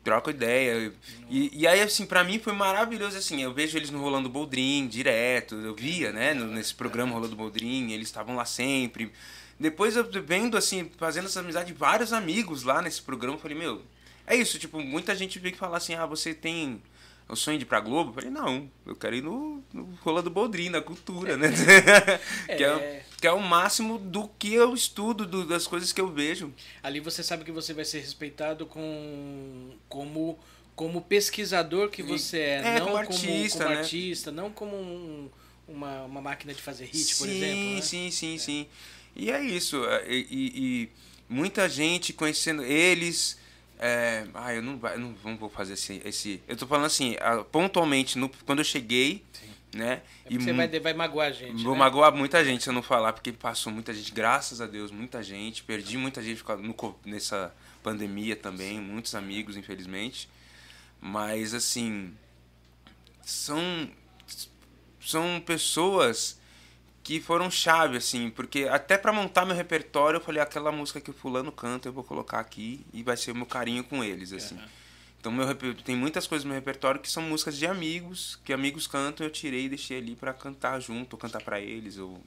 trocam ideia. E, e aí, assim, pra mim foi maravilhoso, assim. Eu vejo eles no Rolando Boldrin direto. Eu via, né, no- nesse programa Rolando Boldrin. Eles estavam lá sempre. Depois eu vendo, assim, fazendo essa amizade, vários amigos lá nesse programa. Eu falei, meu, é isso. Tipo, muita gente veio falar assim, ah, você tem o sonho de ir pra Globo? Eu falei, não, eu quero ir no, no Rolando Boldrin, na cultura, né? que, é, É. que é o máximo do que eu estudo, do- das coisas que eu vejo. Ali você sabe que você vai ser respeitado com como como pesquisador que você é, É, não como como artista, como né? artista, não como um- uma, uma máquina de fazer hit, sim, por exemplo. né? Sim, sim, sim. E é isso. é, E, e- e muita gente conhecendo eles. É, ah, eu não, vai- não, não vou fazer esse, esse. Eu tô falando assim, ah, pontualmente, no, quando eu cheguei, né? É porque você vai, vai magoar a gente. Vou né? magoar muita gente se eu não falar, porque passou muita gente, graças a Deus, muita gente. Perdi muita gente no nessa pandemia também, muitos amigos, infelizmente. Mas, assim, são, são pessoas que foram chave, assim, porque até para montar meu repertório, eu falei, aquela música que o fulano canta, eu vou colocar aqui e vai ser o meu carinho com eles, assim. Aham. Então meu, tem muitas coisas no meu repertório que são músicas de amigos, que amigos cantam, eu tirei e deixei ali para cantar junto, ou cantar para eles, ou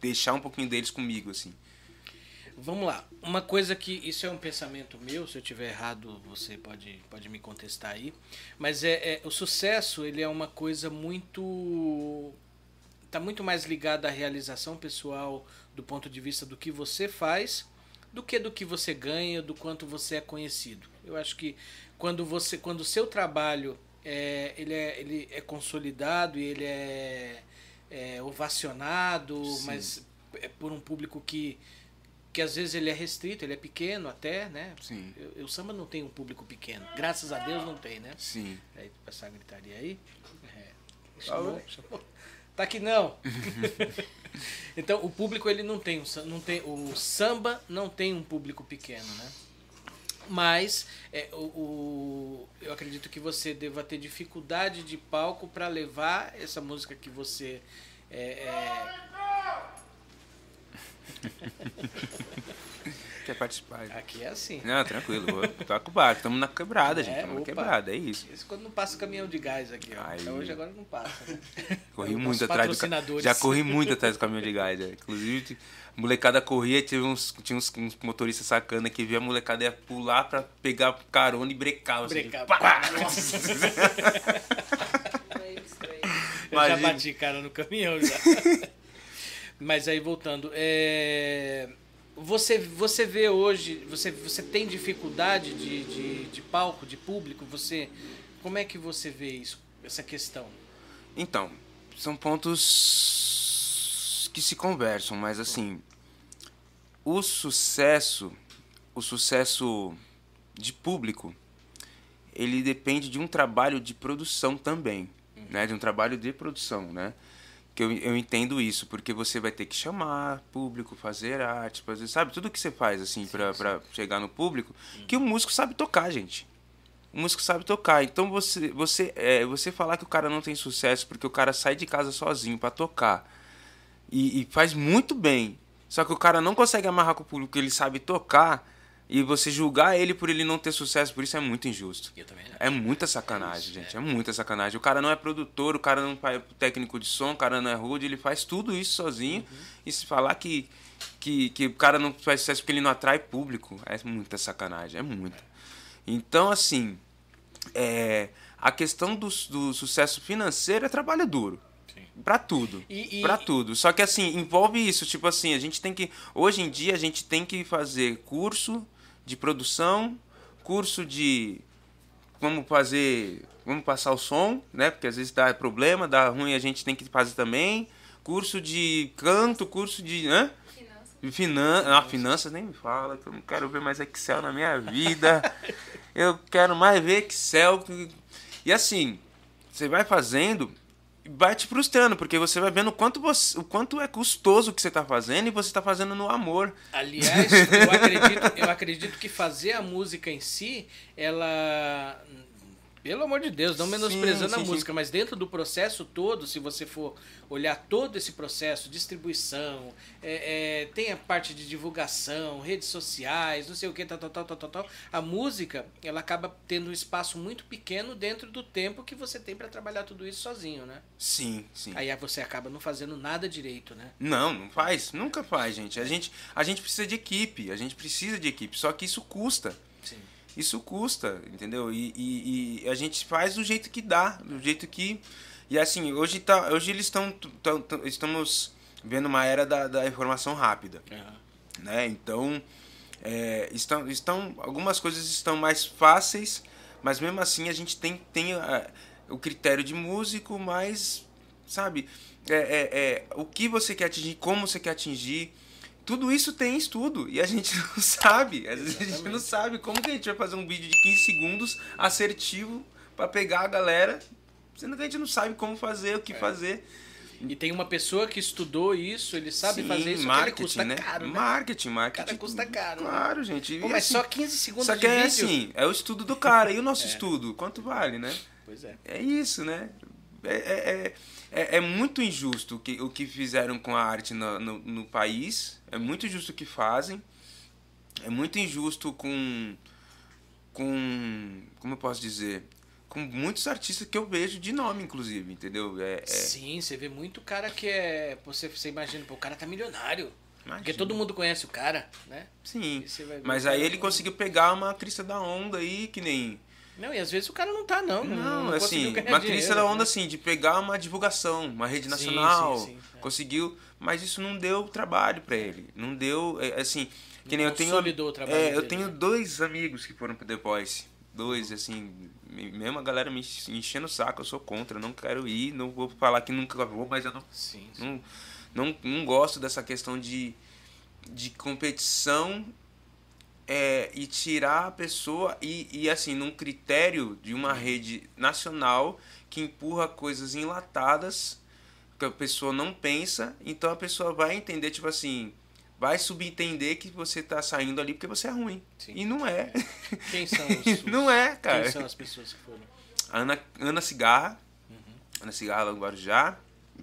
deixar um pouquinho deles comigo, assim. Vamos lá. Uma coisa que isso é um pensamento meu, se eu tiver errado, você pode, pode me contestar aí. Mas é, é o sucesso, ele é uma coisa muito tá muito mais ligado à realização pessoal do ponto de vista do que você faz do que do que você ganha, do quanto você é conhecido. Eu acho que quando você quando o seu trabalho é, ele, é, ele é consolidado e ele é, é ovacionado, Sim. mas é por um público que que às vezes ele é restrito, ele é pequeno até, né? Sim. Eu, eu samba não tem um público pequeno. Graças a Deus não tem, né? Sim. Aí, passar a gritaria aí. É. Chamou, chamou. Tá aqui não. então, o público ele não tem, não tem. O samba não tem um público pequeno, né? Mas é, o, o- eu acredito que você deva ter dificuldade de palco para levar essa música que você é, é, Quer participar? aqui é assim. Não, tranquilo, vou toca o barco. Estamos na quebrada, gente. É, Estamos na opa. quebrada, é isso. Isso quando não passa caminhão de gás aqui, ó. Aí. Até hoje agora não passa. Né? Corri muito atrás do. Já corri muito atrás do caminhão de gás. é. Inclusive, a molecada corria, tinha uns, tinha uns, uns motoristas sacana que via a molecada ia pular pra pegar carona e brecava. assim, Brecar. pá! Eu já bati cara no caminhão já. Mas aí voltando, é, você você vê hoje, você você tem dificuldade de, de, de palco, de público, você como é que você vê isso, essa questão? Então, são pontos que se conversam, mas assim, o sucesso, o sucesso de público, ele depende de um trabalho de produção também, né? De um trabalho de produção, né? Que eu, eu entendo isso, porque você vai ter que chamar público, fazer arte, fazer, sabe? Tudo que você faz, assim, pra, pra chegar no público, que o músico sabe tocar, gente. O músico sabe tocar. Então você você é, você falar que o cara não tem sucesso porque o cara sai de casa sozinho pra tocar e, e faz muito bem. Só que o cara não consegue amarrar com o público que ele sabe tocar e você julgar ele por ele não ter sucesso, por isso é muito injusto. Eu também. É muita sacanagem, gente. É muita sacanagem. O cara não é produtor, o cara não é técnico de som, o cara não é rude, ele faz tudo isso sozinho. E se falar que, que, que o cara não faz sucesso porque ele não atrai público, é muita sacanagem, é muita. Então, assim, é, a questão do, do sucesso financeiro é trabalho duro. Pra tudo. E- e- Pra tudo. Só que assim, envolve isso. Tipo assim, a gente tem que. Hoje em dia a gente tem que fazer curso de produção, curso de. Vamos fazer. Vamos passar o som, né? Porque às vezes dá problema, dá ruim, a gente tem que fazer também. Curso de canto, curso de. Hã? Finanças. Ah, finanças nem me fala, que eu não quero ver mais Excel na minha vida. eu quero mais ver Excel. E assim, você vai fazendo vai te frustrando, porque você vai vendo o quanto, você, o quanto é custoso o que você está fazendo e você está fazendo no amor. Aliás, eu acredito, eu acredito que fazer a música em si, ela. Pelo amor de Deus, não Sim, menosprezando a sim, sim. música, mas dentro do processo todo, se você for olhar todo esse processo, distribuição, é, é, tem a parte de divulgação, redes sociais, não sei o que, tal, tal, tal, tal, tal, tal, a música, ela acaba tendo um espaço muito pequeno dentro do tempo que você tem para trabalhar tudo isso sozinho, né? Sim, sim. Aí você acaba não fazendo nada direito, né? Não, não faz, nunca faz, gente. A gente, a gente precisa de equipe, a gente precisa de equipe, só que isso custa. Sim. Isso custa, entendeu? E, e- e a gente faz do jeito que dá, do jeito que. E assim, hoje, tá, hoje eles estão. Estamos vendo uma era da, da informação rápida. né? Então, é, estão, estão, algumas coisas estão mais fáceis, mas mesmo assim a gente tem, tem ah, o critério de músico, mas, sabe, é, é, é, o que você quer atingir, como você quer atingir, tudo isso tem estudo e a gente não sabe. Às vezes a gente não sabe como que a gente vai fazer um vídeo de 15 segundos assertivo para pegar a galera, sendo que a gente não sabe como fazer, o que fazer. E tem uma pessoa que estudou isso, ele sabe Sim, fazer isso, marketing, custa né? caro, né? Marketing, marketing. Cara, custa caro, né? Claro, gente. Pô, mas assim, só 15 segundos Só que é vídeo? assim, é o estudo do cara. E o nosso estudo? Quanto vale, né? Pois é. É isso, né? É, é, é, é muito injusto o que, o que fizeram com a arte no, no, no país. É muito injusto o que fazem. É muito injusto com. com. como eu posso dizer? Com muitos artistas que eu vejo de nome, inclusive, entendeu? É, é- Sim, você vê muito cara que é. Você, você imagina, pô, o cara tá milionário. Porque Imagina. todo mundo conhece o cara, né? Sim. Mas aí ele conseguiu pegar uma crista da onda aí, que nem. Não, e às vezes o cara não tá, não. Não, conseguiu assim, crista da onda né? assim, de pegar uma divulgação, uma rede Sim, nacional, sim, sim, é. conseguiu, mas isso não deu trabalho pra ele. Não deu, é, assim, que nem eu tenho. O trabalho É, eu dele, tenho né? dois amigos que foram pro The Voice. Dois, assim, me- mesmo a galera me enchendo o saco, eu sou contra, eu não quero ir, não vou falar que nunca vou, mas eu não Sim, sim. não, não, não gosto dessa questão de, de competição é, e tirar a pessoa e, e assim, num critério de uma rede nacional que empurra coisas enlatadas que a pessoa não pensa, então a pessoa vai entender, tipo assim, vai subentender que você tá saindo ali porque você é ruim. Sim. E não é. Quem são os. não é, cara. Quem são as pessoas que foram? Ana, Ana Cigarra. Uhum. Ana Cigarra do Guarujá.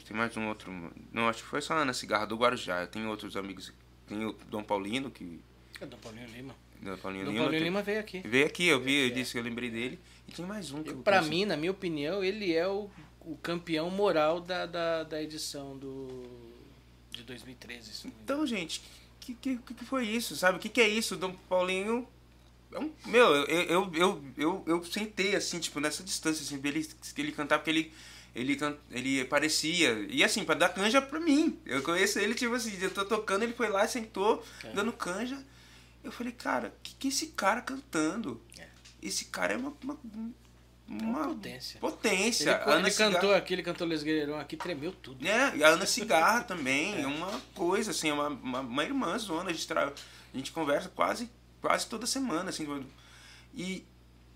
Tem mais um outro. Não, acho que foi só a Ana Cigarra do Guarujá. Eu tenho outros amigos. Tem o Dom Paulino, que. É Dom Paulinho Lima. Dom Paulinho Dom Lima. Paulinho Lima veio aqui. Veio aqui, eu vi, eu É. disse que eu lembrei dele. E tem mais um que eu Pra mim, na minha opinião, ele é o, o campeão moral da, da, da edição do de 2013. se não me engano. Então, gente, que, que, que foi isso, sabe? O que, que é isso? Dom Paulinho. É meu, eu, eu, eu, eu, eu sentei assim, tipo, nessa distância, assim, ele, que ele cantar, porque ele, ele, can- ele parecia. E assim, pra dar canja pra mim. Eu conheço ele, tipo assim, eu tô tocando, ele foi lá, sentou, É. dando canja. Eu falei, cara, que que é esse cara cantando? É. Esse cara é uma. uma, Uma potência. potência. Ele, ele Cigarra- cantou aqui, ele cantou Les Guerreirão aqui, tremeu tudo. é, e a Ana Cigarra também, é uma coisa, assim, é uma, uma, uma irmã zona, a gente, tra... a gente conversa quase, quase toda semana, assim, e,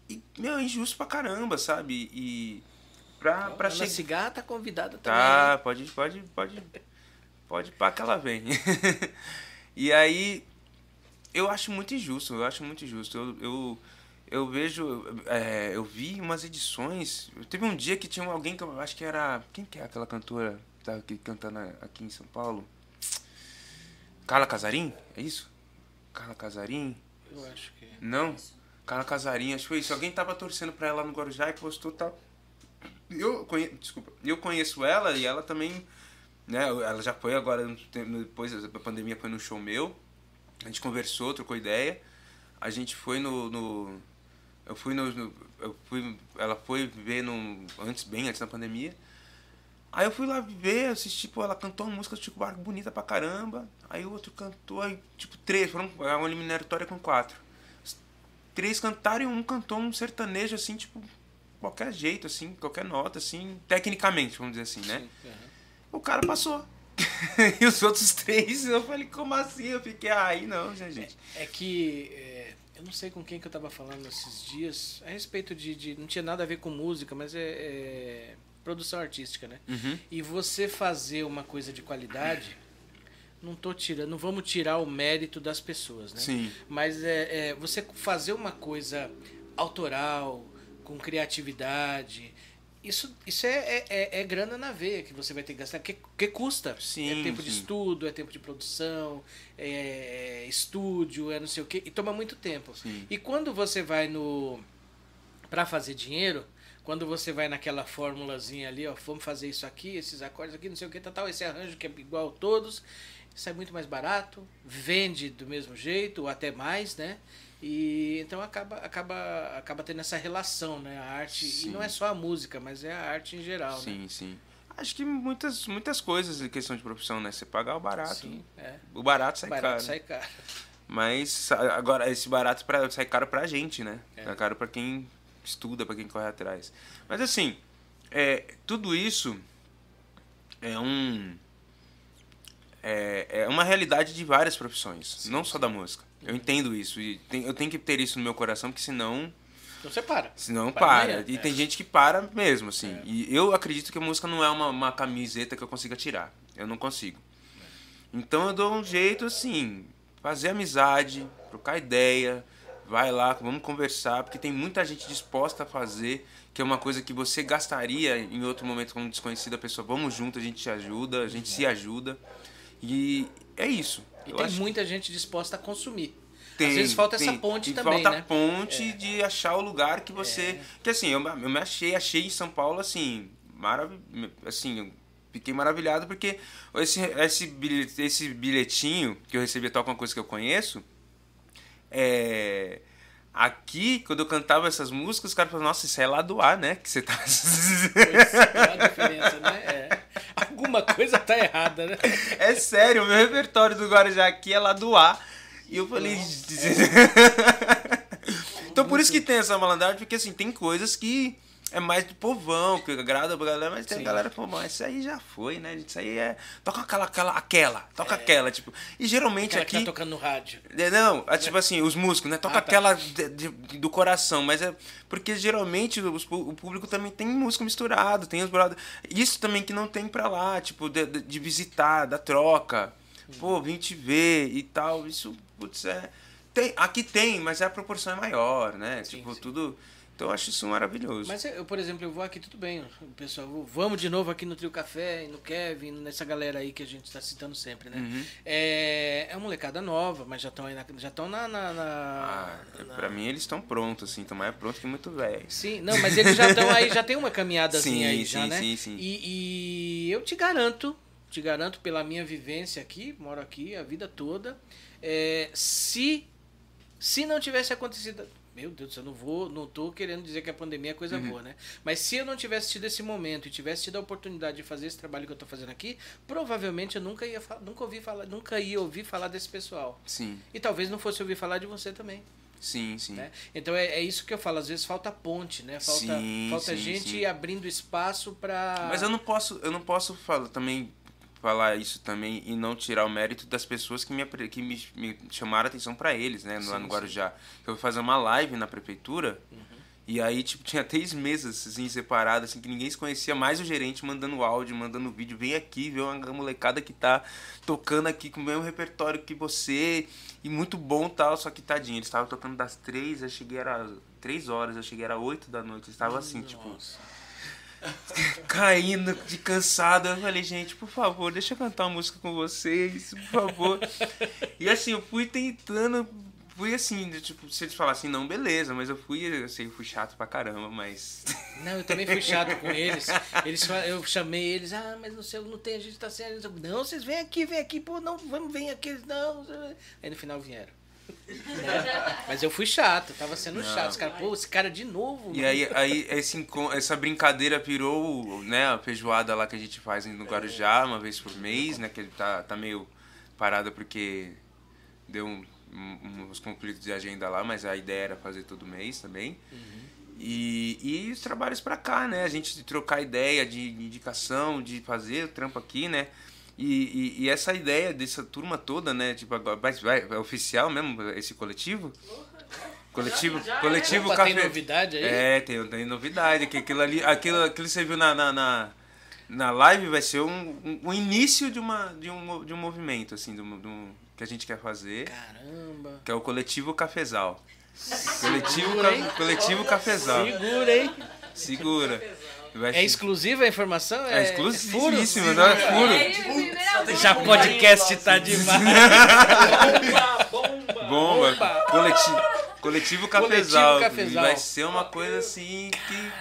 e, meu, é injusto pra caramba, sabe, e pra, pra Ana chegar... Cigarra tá convidada Tá, pode, pode, pode, pode pá que ela vem. e aí, eu acho muito injusto, eu acho muito injusto, eu... eu eu vejo, é, eu vi umas edições. Teve um dia que tinha alguém que eu acho que era. Quem que é aquela cantora que tá aqui cantando aqui em São Paulo? Carla Casarim? É isso? Carla Casarim? Eu acho que. Não? Carla Casarim, acho que foi isso. Alguém tava torcendo pra ela no Guarujá e postou tal. Eu conheço, desculpa, eu conheço ela e ela também, né, ela já foi agora, depois da pandemia foi no show meu, a gente conversou, trocou ideia, a gente foi no, no eu fui no, no- eu fui, ela foi ver no, antes, bem antes da pandemia, Aí eu fui lá ver, assisti, pô, ela cantou uma música do Chico Buarque bonita pra caramba. Aí o outro cantou, aí, tipo, três, foram é uma eliminatória com quatro. Os Três cantaram e um cantou um sertanejo, assim, tipo, qualquer jeito, assim, qualquer nota, assim, tecnicamente, vamos dizer assim, né? Sim, aham. O cara passou. e os outros três, eu falei, como assim? Eu fiquei, ah, aí não, já, gente. É que é, eu não sei com quem que eu tava falando esses dias a respeito de, de- não tinha nada a ver com música, mas é, é produção artística, né? Uhum. E você fazer uma coisa de qualidade, não tô tirando, não vamos tirar o mérito das pessoas, né? Sim. Mas é, é, você fazer uma coisa autoral, com criatividade, isso, isso é, é, é- é grana na veia que você vai ter que gastar, que, que custa. Sim, é tempo de sim. estudo, é tempo de produção, é estúdio, é não sei o quê, e toma muito tempo. Sim. E quando você vai no. para fazer dinheiro, quando você vai naquela formulazinha ali, ó, vamos fazer isso aqui, esses acordes aqui, não sei o que, tal, tal, esse arranjo que é igual a todos, sai muito mais barato, vende do mesmo jeito, ou até mais, né? E então acaba, acaba, acaba tendo essa relação, né? A arte, Sim. e não é só a música, mas é a arte em geral, né? Sim, sim. Acho que muitas, muitas coisas em questão de profissão, né? Você pagar o barato. Sim, é. O barato sai Barato caro. sai caro. Mas agora esse barato pra, sai caro pra gente, né? É. É caro pra quem estuda, pra quem corre atrás. Mas assim, é, tudo isso é um é, é uma realidade de várias profissões, não só da música. Eu entendo isso e tem- eu tenho que ter isso no meu coração, porque senão Então você para. Senão Para para. E é. tem gente que para mesmo, assim. É. E eu acredito que a música não é uma, uma camiseta que eu consiga tirar. Eu não consigo. Então eu dou um jeito, assim, fazer amizade, trocar ideia, vai lá, vamos conversar, porque tem muita gente disposta a fazer, que é uma coisa que você gastaria em outro momento como desconhecida pessoa. Vamos junto, a gente te ajuda, a gente se ajuda. E é isso. E Eu tem muita gente disposta a consumir. tem, Às vezes falta tem. essa ponte E também, falta né? ponte de achar o lugar que você. Que assim, eu, eu me achei, achei em São Paulo assim, marav assim, eu fiquei maravilhado porque esse, esse, bilhete, esse bilhetinho que eu recebi toca uma coisa que eu conheço. É. Aqui, quando eu cantava essas músicas, os caras falavam, nossa, isso é lá do ar, né? Que você tá. Pois é, a diferença, né? É. Alguma coisa tá errada, né? É sério, o meu repertório do Guarujá aqui é lá do A. E eu falei. então por isso que tem essa malandragem, porque assim, tem coisas que é mais do povão, que agrada pra galera, mas tem Sim. galera que fala, isso aí já foi, né? Isso aí é. Toca aquela, aquela, aquela, toca aquela, tipo. E geralmente Aquela que aqui. tá tocando no rádio. É, Não, é tipo assim, os músicos, né? Toca Ah, tá. aquela de- de- do coração, mas é porque geralmente os o público também tem música misturado, tem os brothers. Isso também que não tem pra lá, tipo, de, de- visitar, da troca. Pô, vim te ver e tal. Isso, putz, é. Tem, aqui tem, mas a proporção é maior, né? tipo, sim. tudo. Então eu acho isso maravilhoso. Mas eu, por exemplo, eu vou aqui, tudo bem, o pessoal, vamos de novo aqui no Trio Café, no Kevin, nessa galera aí que a gente tá citando sempre, né? Uhum. É, é uma molecada nova, mas já estão aí na, já estão na, na, na- Ah, na- pra mim eles estão prontos, assim, estão mais prontos que muito velho. Sim, não, mas eles já estão aí, já tem uma caminhadazinha Sim, aí já, sim, né? sim, sim. E, e eu te garanto, te garanto pela minha vivência aqui, moro aqui a vida toda, é, se se não tivesse acontecido, meu Deus, eu não vou, não tô querendo dizer que a pandemia é coisa Uhum. boa, né? Mas se eu não tivesse tido esse momento e tivesse tido a oportunidade de fazer esse trabalho que eu tô fazendo aqui, provavelmente eu nunca ia nunca ouvi falar, nunca ia ouvir falar desse pessoal. Sim, E talvez não fosse ouvir falar de você também. sim, sim. Né? Então é, é isso que eu falo, às vezes falta ponte, né? Falta, Sim, falta sim, gente sim. abrindo espaço para. Mas eu não posso, eu não posso falar também falar isso também e não tirar o mérito das pessoas que me, que me, me chamaram a atenção pra eles, né, lá Sim, no sim. Guarujá. Eu fui fazer uma live na prefeitura e aí tipo tinha três mesas assim separadas assim que ninguém se conhecia, mais o gerente mandando áudio, mandando vídeo, vem aqui, vê uma molecada que tá tocando aqui com o mesmo repertório que você e muito bom tal, só que tadinho, eles estavam tocando das três, eu cheguei era três horas, eu cheguei era oito da noite, eles estavam assim, tipo Nossa. Caindo de cansado. Eu falei, gente, por favor, deixa eu cantar uma música com vocês, por favor. e assim, eu fui tentando, fui assim, tipo, se eles falassem não, beleza, mas eu fui, eu sei, fui chato pra caramba, mas. Não, eu também fui chato com eles. eles eu chamei eles, ah, mas não sei, não tem, a gente tá sem. Eles, Não, vocês vêm aqui, vem aqui, pô, não, vamos, vem aqui, não. Aí no final vieram. Né? Mas eu fui chato, tava sendo Não. chato. Os caras, pô, esse cara de novo. E mano. aí, aí esse, essa brincadeira virou, né, a feijoada lá que a gente faz no Guarujá, uma vez por mês, né, que ele tá, tá meio parada porque deu um- um- uns conflitos de agenda lá, mas a ideia era fazer todo mês também. E, e os trabalhos pra cá, né, a gente trocar ideia de indicação, de fazer o trampo aqui, né, e, e, e essa ideia dessa turma toda, né, tipo, agora, vai, vai, é oficial mesmo esse coletivo? Coletivo, coletivo Opa, tem Café- novidade aí? é, tem, tem novidade. Que aquilo ali, aquilo, aquilo que você viu na, na, na, na live vai ser um, um, um início de, uma, de, um, de um movimento, assim, de um, de um- que a gente quer fazer, Caramba. que é o Coletivo Cafezal. Coletivo, Segura, ca, coletivo Cafezal. Segura, hein? Segura. É exclusiva a informação? é furo? exclusivíssimo, não é furo. É, primeira vez. Já podcast tá demais. Bomba, bomba. Bomba. Coletivo, coletivo Cafezal. Cafezal. Vai ser uma coisa assim que...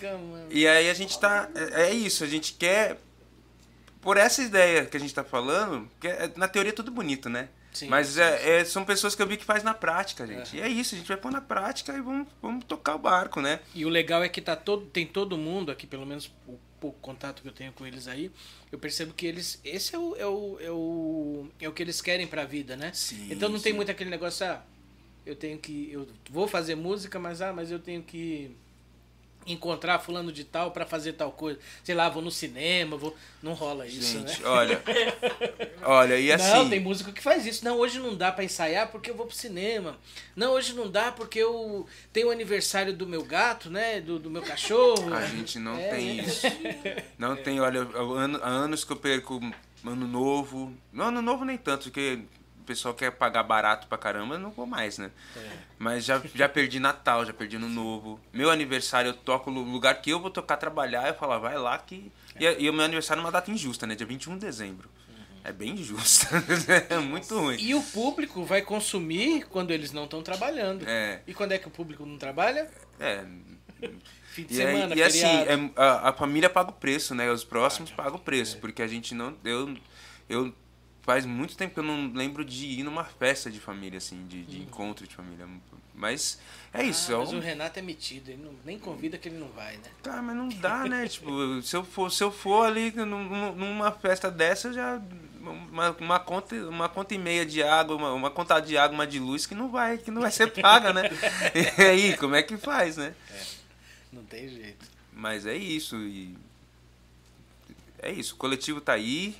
Caraca, mano. E aí a gente tá. É é isso, a gente quer. Por essa ideia que a gente tá falando, que é- na teoria é tudo bonito, né? Sim. Mas é, é- são pessoas que eu vi que faz na prática, gente. E é isso, a gente vai pôr na prática e vamos, vamos tocar o barco, né? E o legal é que tá todo, tem todo mundo aqui, pelo menos o pouco contato que eu tenho com eles aí, eu percebo que eles. Esse é o, é o, é o, é o que eles querem pra vida, né? Sim, então não tem sim. muito aquele negócio, ah, eu tenho que. Eu vou fazer música, mas ah, mas eu tenho que encontrar fulano de tal pra fazer tal coisa. Sei lá, vou no cinema, vou. Não rola isso, gente, né? olha. Olha, e assim. Não, tem músico que faz isso. Não, hoje não dá pra ensaiar porque eu vou pro cinema. Não, hoje não dá porque eu tenho o aniversário do meu gato, né? Do, do meu cachorro. A gente não É, tem isso. Não tem, olha, há ano- há anos que eu perco ano novo. Não, ano novo nem tanto, porque o pessoal quer pagar barato pra caramba, eu não vou mais, né? Mas já, já perdi Natal, já perdi Ano Novo. Meu aniversário eu toco no lugar que eu vou tocar trabalhar, eu falo, ah, vai lá que. E, e o meu aniversário é uma data injusta, né? Dia 21 de dezembro. É bem injusto. é muito ruim. E o público vai consumir quando eles não estão trabalhando. É. E quando é que o público não trabalha? É. Fim de E, semana, e assim, é- a, a família paga o preço, né? Os próximos pagam o preço, porque a gente não. Eu, eu faz muito tempo que eu não lembro de ir numa festa de família, assim, de, de encontro de família. Mas é isso. Ah, é mas um- o Renato é metido, ele não- nem convida que ele não vai, né? Tá, mas não dá, né? tipo, se eu for, se eu for ali num- numa festa dessa, eu já. Uma, uma, conta, uma conta e meia de água, uma, uma conta de água, uma de luz que não vai, que não vai ser paga, né? E aí, como é que faz, né? Não tem jeito. Mas é isso. E é isso. O coletivo tá aí.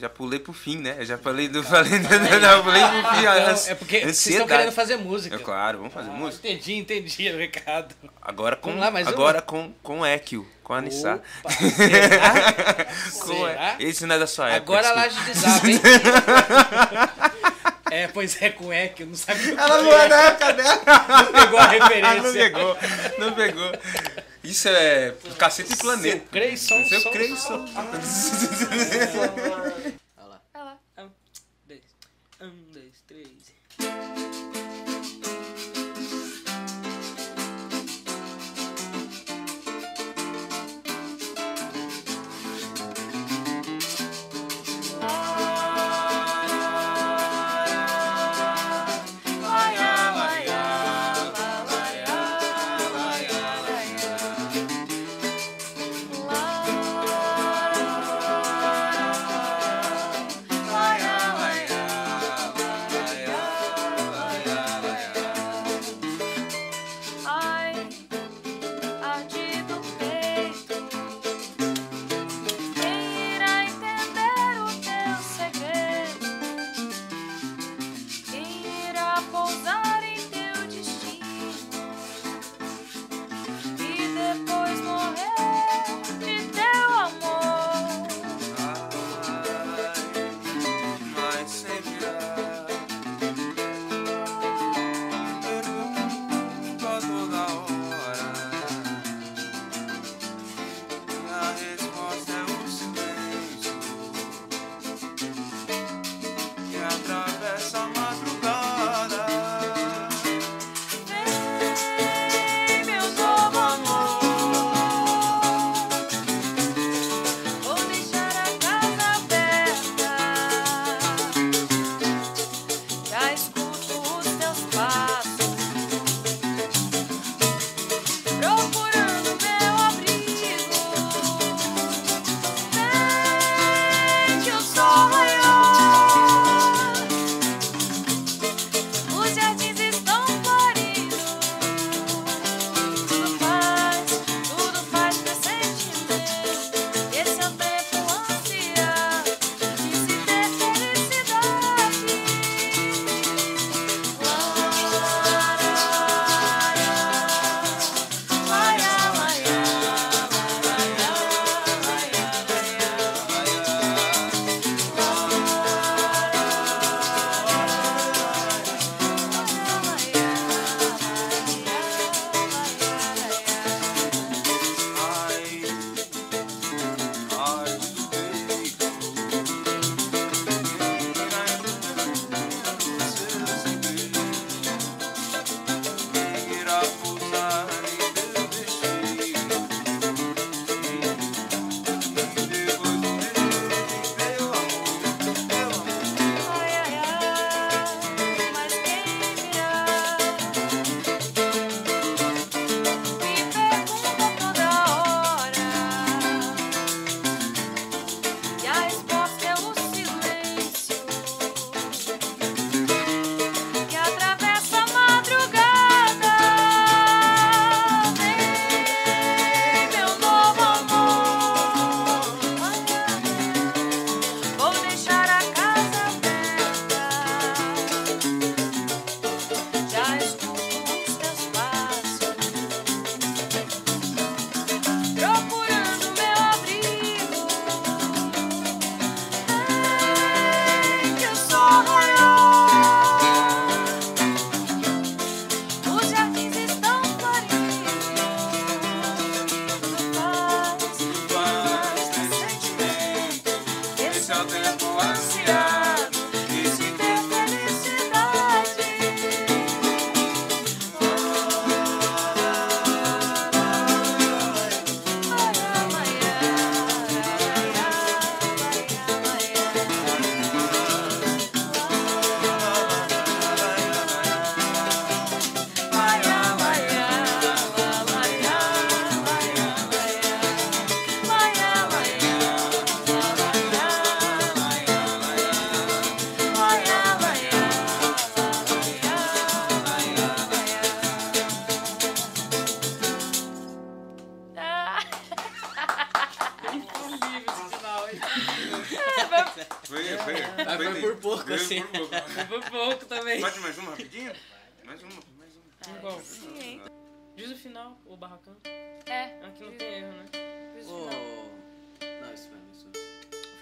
Já pulei pro fim, né? Eu já falei do. Falei, já pulei pro fim. Não, é porque vocês estão ansiedade. querendo fazer música. É claro, vamos fazer Ah, música. Entendi, entendi o recado. Agora com, lá, mais uma? agora com, com Ekio, com a Anissá. Opa, será? Com Será? Esse não é da sua época. Agora a laje de zap, hein? É, pois é, com E, que eu não sabia o que Ela não é da época dela. Não pegou a referência. não pegou, não pegou. Isso é cacete e Seu planeta. Seu som, Creyson. som. Olha lá. Vai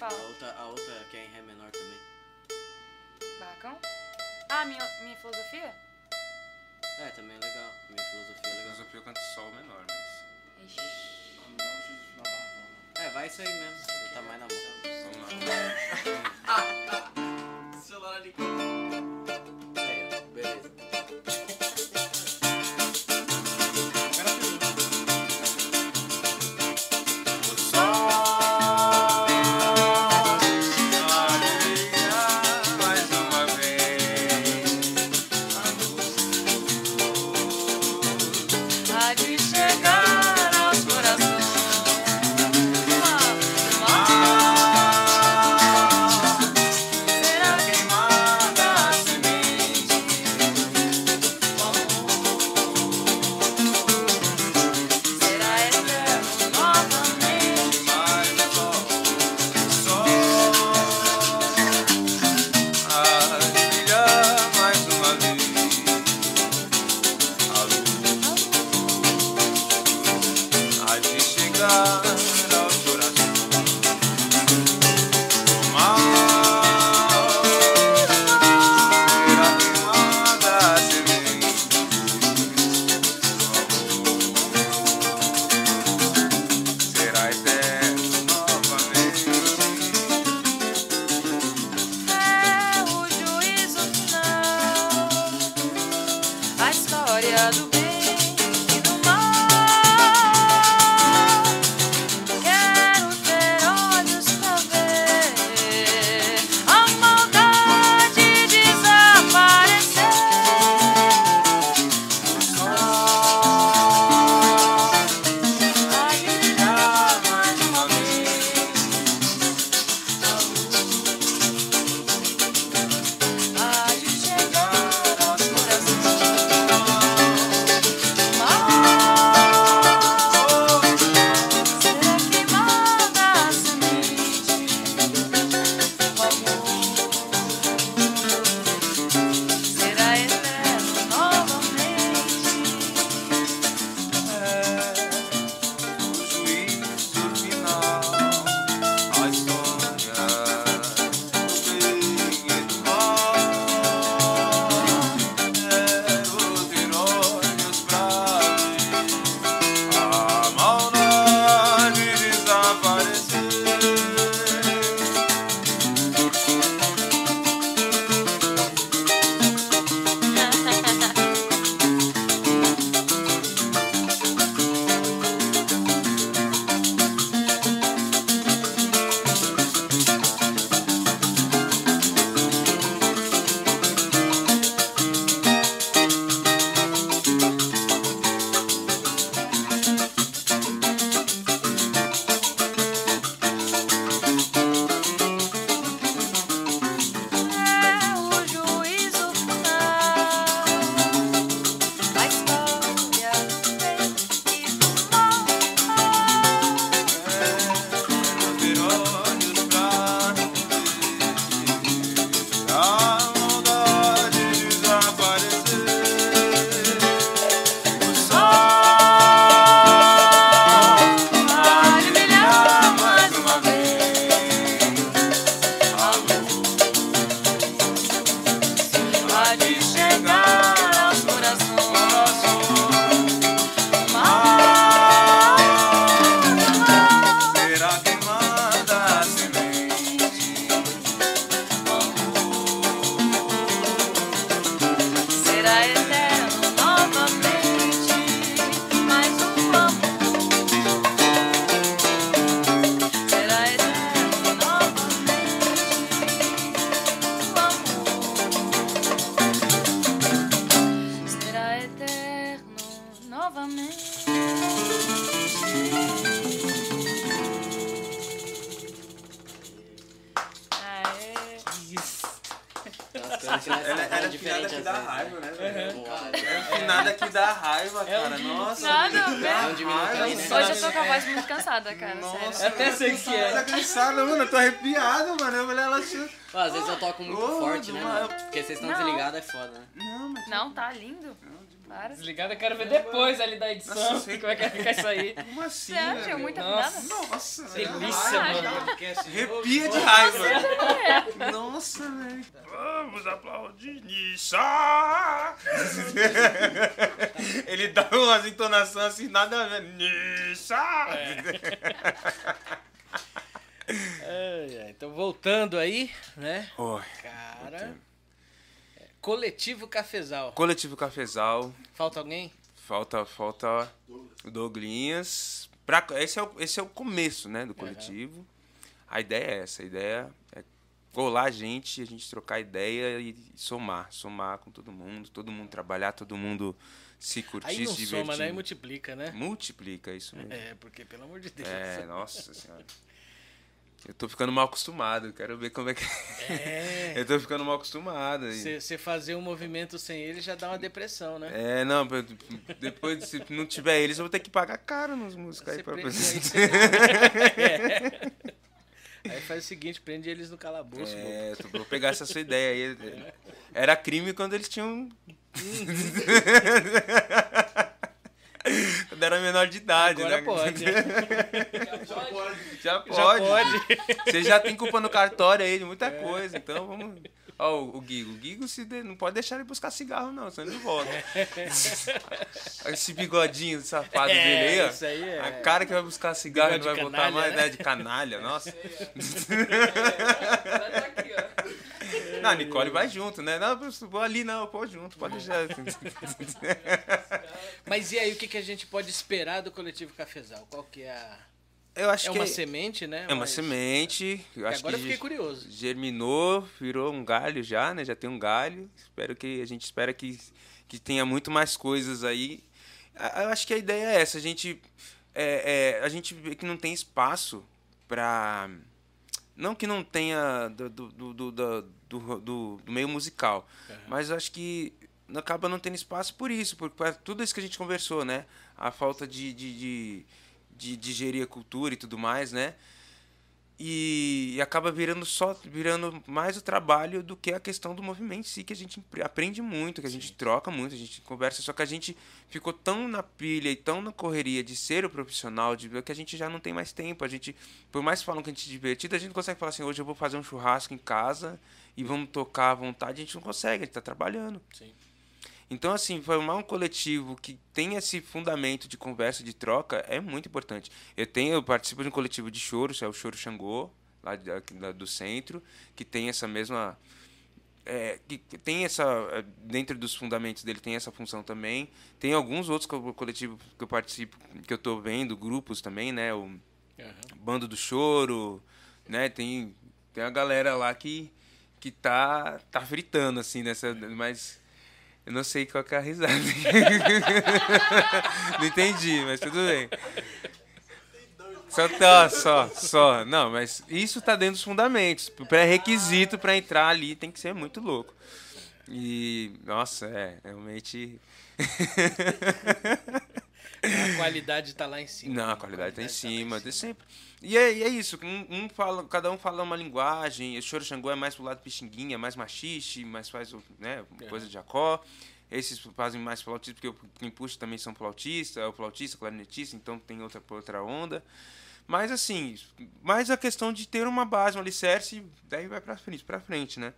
Fala. A outra, a outra que é em Ré menor também. bacão Ah, minha, minha filosofia? É, também é legal. Minha filosofia é legal. Filosofia eu canto sol menor, mas. Ixi. É, vai isso aí mesmo. Você tá mais na mão. Vamos lá. ah, ah. Celular ligou. Aí, beleza. é. Cansada, mano. Eu tô arrepiado, mano. Eu falei, ela... Pô, às vezes eu toco muito Ô, forte, né, mano. Porque vocês estão desligados é foda, né? Não, mas... Não, tá lindo. Para. Desligado, eu quero ver depois ali da edição. Nossa, como é que vai ficar isso aí? Como assim, Você acha? velho? É muito Nossa. Nossa, Delícia, mano. Arrepia de raiva. Nossa, velho. Vamos aplaudir Nissa. Ele dá umas entonações assim, nada a ver. Nissa. Ai, ai, Então, voltando aí, né? Oi. Cara. é, Coletivo Cafezal. Coletivo Cafezal. Falta alguém? Falta, falta o Douglinhas. Pra, esse, é o, esse é o começo, né, do coletivo. A ideia é essa. A ideia é colar a gente, a gente trocar ideia e somar. Somar com todo mundo. Todo mundo trabalhar, todo mundo se curtir, Aí não se soma, divertir. né? E multiplica, né? Multiplica isso mesmo. É, porque, pelo amor de Deus. É, nossa senhora. Eu tô ficando mal acostumado, quero ver como é que. É. Eu tô ficando mal acostumado. Você fazer um movimento sem ele já dá uma depressão, né? É, não, depois, se não tiver eles, eu vou ter que pagar caro nos músicos aí pra prende- você. Aí faz o seguinte, prende eles no calabouço. É, tô- vou pegar essa sua ideia aí. Era crime quando eles tinham. Quando era menor de idade, Agora né? pode. Já pode. Já pode. Você já tem culpa no cartório aí de muita coisa, então vamos. Ó, o, o Guigo. O Guigo se de- não pode deixar ele buscar cigarro, não, senão ele volta. Esse bigodinho safado É, dele aí, ó. isso aí é- A cara que vai buscar cigarro e não vai Bigode voltar canalha, mais, né? né? De canalha, nossa. Tá aqui, ó. Não, a Nicole vai junto, né? Não, eu vou ali não, pô, junto, pode deixar. Mas e aí, o que, que a gente pode esperar do Coletivo Cafezal? Qual que é a... Eu acho É que uma semente, né? é uma Mas- semente. Eu acho agora que eu fiquei curioso. germinou, virou um galho já, né? Já tem um galho. Espero que a gente espera que, que tenha muito mais coisas aí. Eu acho que a ideia é essa. A gente é, é, a gente vê que não tem espaço para não que não tenha do, do, do, do, do, do- meio musical, mas eu acho que acaba não tendo espaço por isso, por, por tudo isso que a gente conversou, né? A falta de, de, de, de, de gerir a cultura e tudo mais, né? E, e acaba virando só virando mais o trabalho do que a questão do movimento em si, que a gente aprende muito, que a gente troca muito, a gente conversa, só que a gente ficou tão na pilha e tão na correria de ser o profissional, de que a gente já não tem mais tempo. A gente, por mais que falam que a gente é divertido, a gente não consegue falar assim, hoje eu vou fazer um churrasco em casa e vamos tocar à vontade, a gente não consegue, a gente tá trabalhando. Sim. Então, assim, formar um coletivo que tem esse fundamento de conversa, de troca, é muito importante. Eu tenho, eu participo de um coletivo de choro, é o Choro Xangô, lá da- do centro, que tem essa mesma. é, que tem essa. é, Dentro dos fundamentos dele tem essa função também. Tem alguns outros co- coletivos que eu participo, que eu tô vendo, grupos também, né? O Bando do Choro, né? Tem, tem a galera lá que, que tá, tá fritando, assim, nessa. Mas. Eu não sei qual é a risada. não entendi, mas tudo bem. Só tá, só, só. Não, mas isso tá dentro dos fundamentos. Pré-requisito pra entrar ali tem que ser muito louco. E, nossa, é, realmente. A qualidade tá lá em cima. Não, né? a qualidade tá em cima, de sempre. E é, e é isso, um, um fala, cada um fala uma linguagem, o Choro Xangô é mais pro lado pixinguinha, mais machixe, mais faz né, coisa de jacó. Esses fazem mais flautistas, porque quem puxa também são flautistas, é o flautista, clarinetista, então tem outra, outra onda. Mas assim, mais a questão de ter uma base, um alicerce, daí vai pra frente, pra frente, né?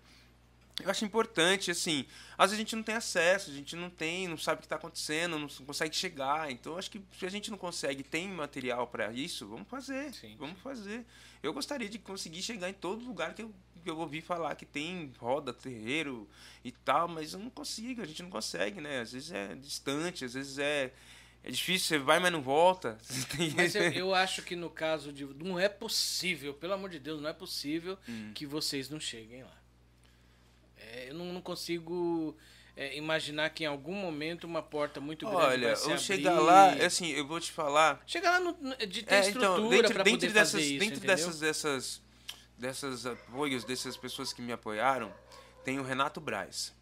Eu acho importante, assim, às vezes a gente não tem acesso, a gente não tem, não sabe o que está acontecendo, não consegue chegar. Então, acho que se a gente não consegue, tem material para isso, vamos fazer. Sim. Vamos fazer. Eu gostaria de conseguir chegar em todo lugar que eu, que eu ouvi falar que tem roda, terreiro e tal, mas eu não consigo, a gente não consegue, né? Às vezes é distante, às vezes é, é difícil, você vai, mas não volta. Mas eu, eu acho que no caso de. Não é possível, pelo amor de Deus, não é possível Hum. que vocês não cheguem lá. É, eu não, não consigo é, imaginar que em algum momento uma porta muito grande. Olha, vai se eu chegar lá, assim, eu vou te falar, Chegar lá no, de ter É, estrutura então, dentro, dentro poder dessas, isso, dentro entendeu? dessas, dessas, dessas apoios, dessas pessoas que me apoiaram, tem o Renato Braz,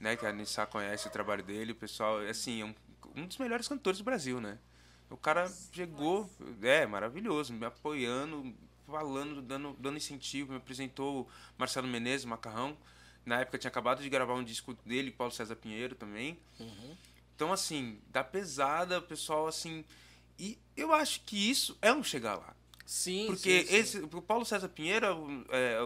né? Que a Nissa conhece o trabalho dele. O pessoal, assim, é um, um dos melhores cantores do Brasil, né? O cara chegou, é, maravilhoso, me apoiando, falando, dando, dando incentivo, me apresentou o Marcelo Menezes, Macarrão. Na época tinha acabado de gravar um disco dele, Paulo César Pinheiro também. Então, assim, dá pesada, o pessoal, assim. E eu acho que isso é um chegar lá. Sim, Porque sim, sim. esse, o Paulo César Pinheiro é um, é, é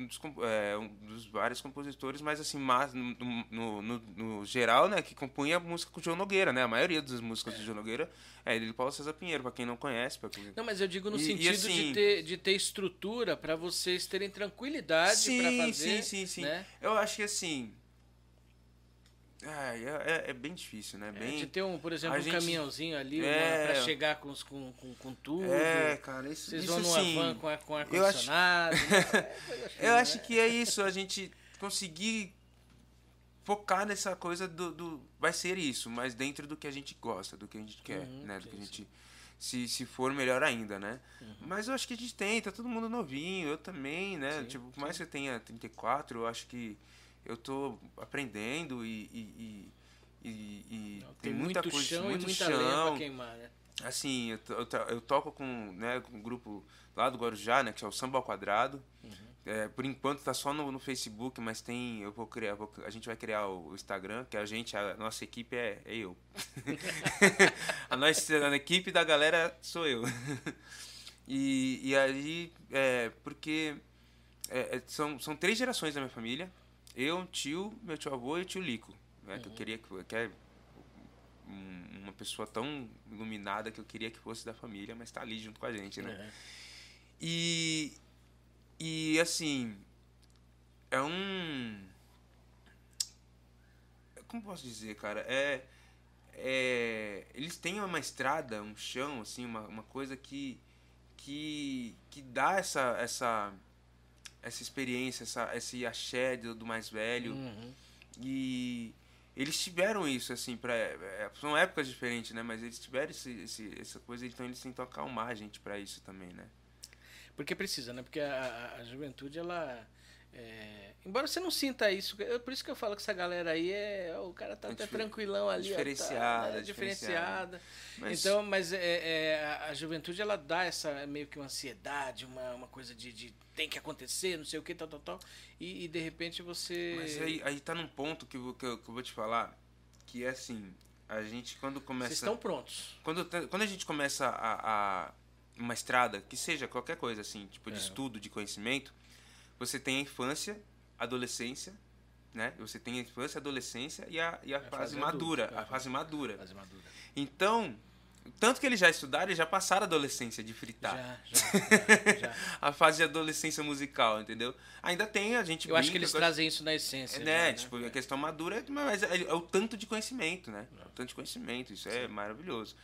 um dos, é um dos vários compositores, mas assim, mas no, no, no- no geral, né, que compunha a música com o João Nogueira, né? A maioria das músicas do João Nogueira é ele e Paulo César Pinheiro, pra quem não conhece. Pra. Não, mas eu digo no E- e sentido assim- de, ter, de ter estrutura para vocês terem tranquilidade para sim, fazer. sim, sim, sim. Né? Eu acho que assim. Ai, é, é, é bem difícil, né? É, Bem... de ter um, por exemplo, a um gente- caminhãozinho ali É. para chegar com, os- com, com, com tudo. É, cara, isso, Vocês isso vão numa sim. van com, com Eu acho- ar-condicionado. né? Eu acho que é isso, a gente conseguir focar nessa coisa do, do- Vai ser isso, mas dentro do que a gente gosta, do que a gente quer, Uhum, né? Do que a gente. Se, se for melhor ainda, né? Uhum. Mas eu acho que a gente tem, tá todo mundo novinho, eu também, né? Sim, tipo, por mais que eu tenha 34, eu acho que eu tô aprendendo e. e, e, e- e Tem, muita muito coisa, chão muito e muita chão, queimar, né? assim, eu, eu, eu toco com, né, com um grupo lá do Guarujá, né, que é o Samba ao Quadrado. É, por enquanto tá só no, no Facebook, mas tem, eu vou criar, vou- a gente vai criar o, o Instagram, que a gente, a nossa equipe é, é eu. a nossa a equipe da galera sou eu. e, e aí, é, porque é, é, são, são três gerações da minha família. Eu, tio, meu tio avô e o tio Lico. Né, Que eu queria que, que é um- uma pessoa tão iluminada que eu queria que fosse da família, mas tá ali junto com a gente, né? É. E, e assim, é um. Como posso dizer, cara? É, é, eles têm uma estrada, um chão, assim, uma, uma coisa que, que, que dá essa, essa, essa experiência, essa, esse axé do, mais velho. Uhum. E eles tiveram isso, assim, pra, é, são épocas diferentes, né? Mas eles tiveram esse, esse, essa coisa, então eles tentam acalmar a gente pra isso também, né? Porque precisa, né? Porque a, a- a juventude, ela. É, Embora você não sinta isso, por isso que eu falo que essa galera aí é. O cara tá É até tranquilão ali. ó, tá, diferenciada, é diferenciada. Mas, Então, mas é, é, a- a juventude ela dá essa meio que uma ansiedade, uma, uma coisa de, de tem que acontecer, não sei o que, tal, tal, tal. E, e, de repente você. mas aí, aí tá num ponto que, eu vou- que, eu, que eu vou te falar, que é assim, a gente quando começa. Vocês estão prontos. Quando, quando a gente começa a, a- uma estrada, que seja qualquer coisa assim, tipo de estudo, de conhecimento, você tem a infância, adolescência, né? Você tem a infância, adolescência e a, e a, fase, fase madura, adulta, a fase madura. Fase madura. Então, tanto que eles já estudaram, eles já passaram a adolescência de fritar. Já, já, já. A fase de adolescência musical, entendeu? Ainda tem, a gente Eu acho que brinca eles com- trazem isso na essência. é, já, né? Tipo, a questão madura, é- mas é, é o tanto de conhecimento, né? É o tanto de conhecimento, isso é maravilhoso.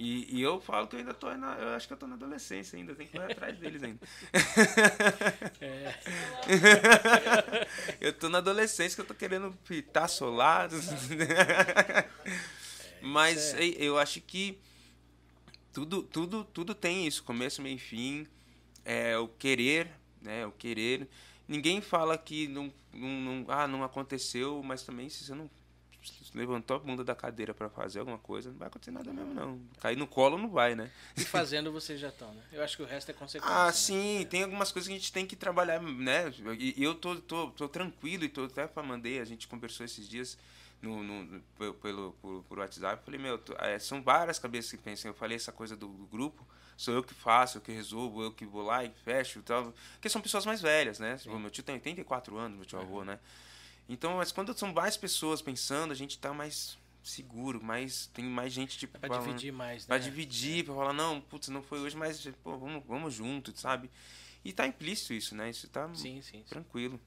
E, e eu falo que eu ainda tô na. Eu acho que eu tô na adolescência ainda, tem que correr atrás deles ainda. É. eu tô na adolescência que eu tô querendo pitar solados. Mas é. eu acho que tudo, tudo, tudo tem isso, começo, meio e fim. É o querer, né? O querer. Ninguém fala que não, não, não- ah, não aconteceu, mas também se você não levantou a bunda da cadeira pra fazer alguma coisa, não vai acontecer nada mesmo, não. Cair no colo não vai, né? E fazendo vocês já estão, né? Eu acho que o resto é consequência. Ah, né? sim, tem algumas coisas que a gente tem que trabalhar, né? E eu tô, tô, tô tranquilo e tô até pra mandei, a gente conversou esses dias no, no, pelo, pelo por, por WhatsApp. Falei, meu, é, são várias cabeças que pensam. Eu falei essa coisa do, do grupo, sou eu que faço, eu que resolvo, eu que vou lá e fecho e tal. Porque são pessoas mais velhas, né? Tipo, meu tio tem 84 anos, meu tio avô, né? Então, mas quando são mais pessoas pensando, a gente tá mais seguro, mais tem mais gente tipo É pra falando- dividir mais, né? Pra dividir, pra falar, não, putz, não foi hoje, mas pô, vamos, vamos junto, sabe? E tá implícito isso, né? Isso tá Sim, sim, tranquilo.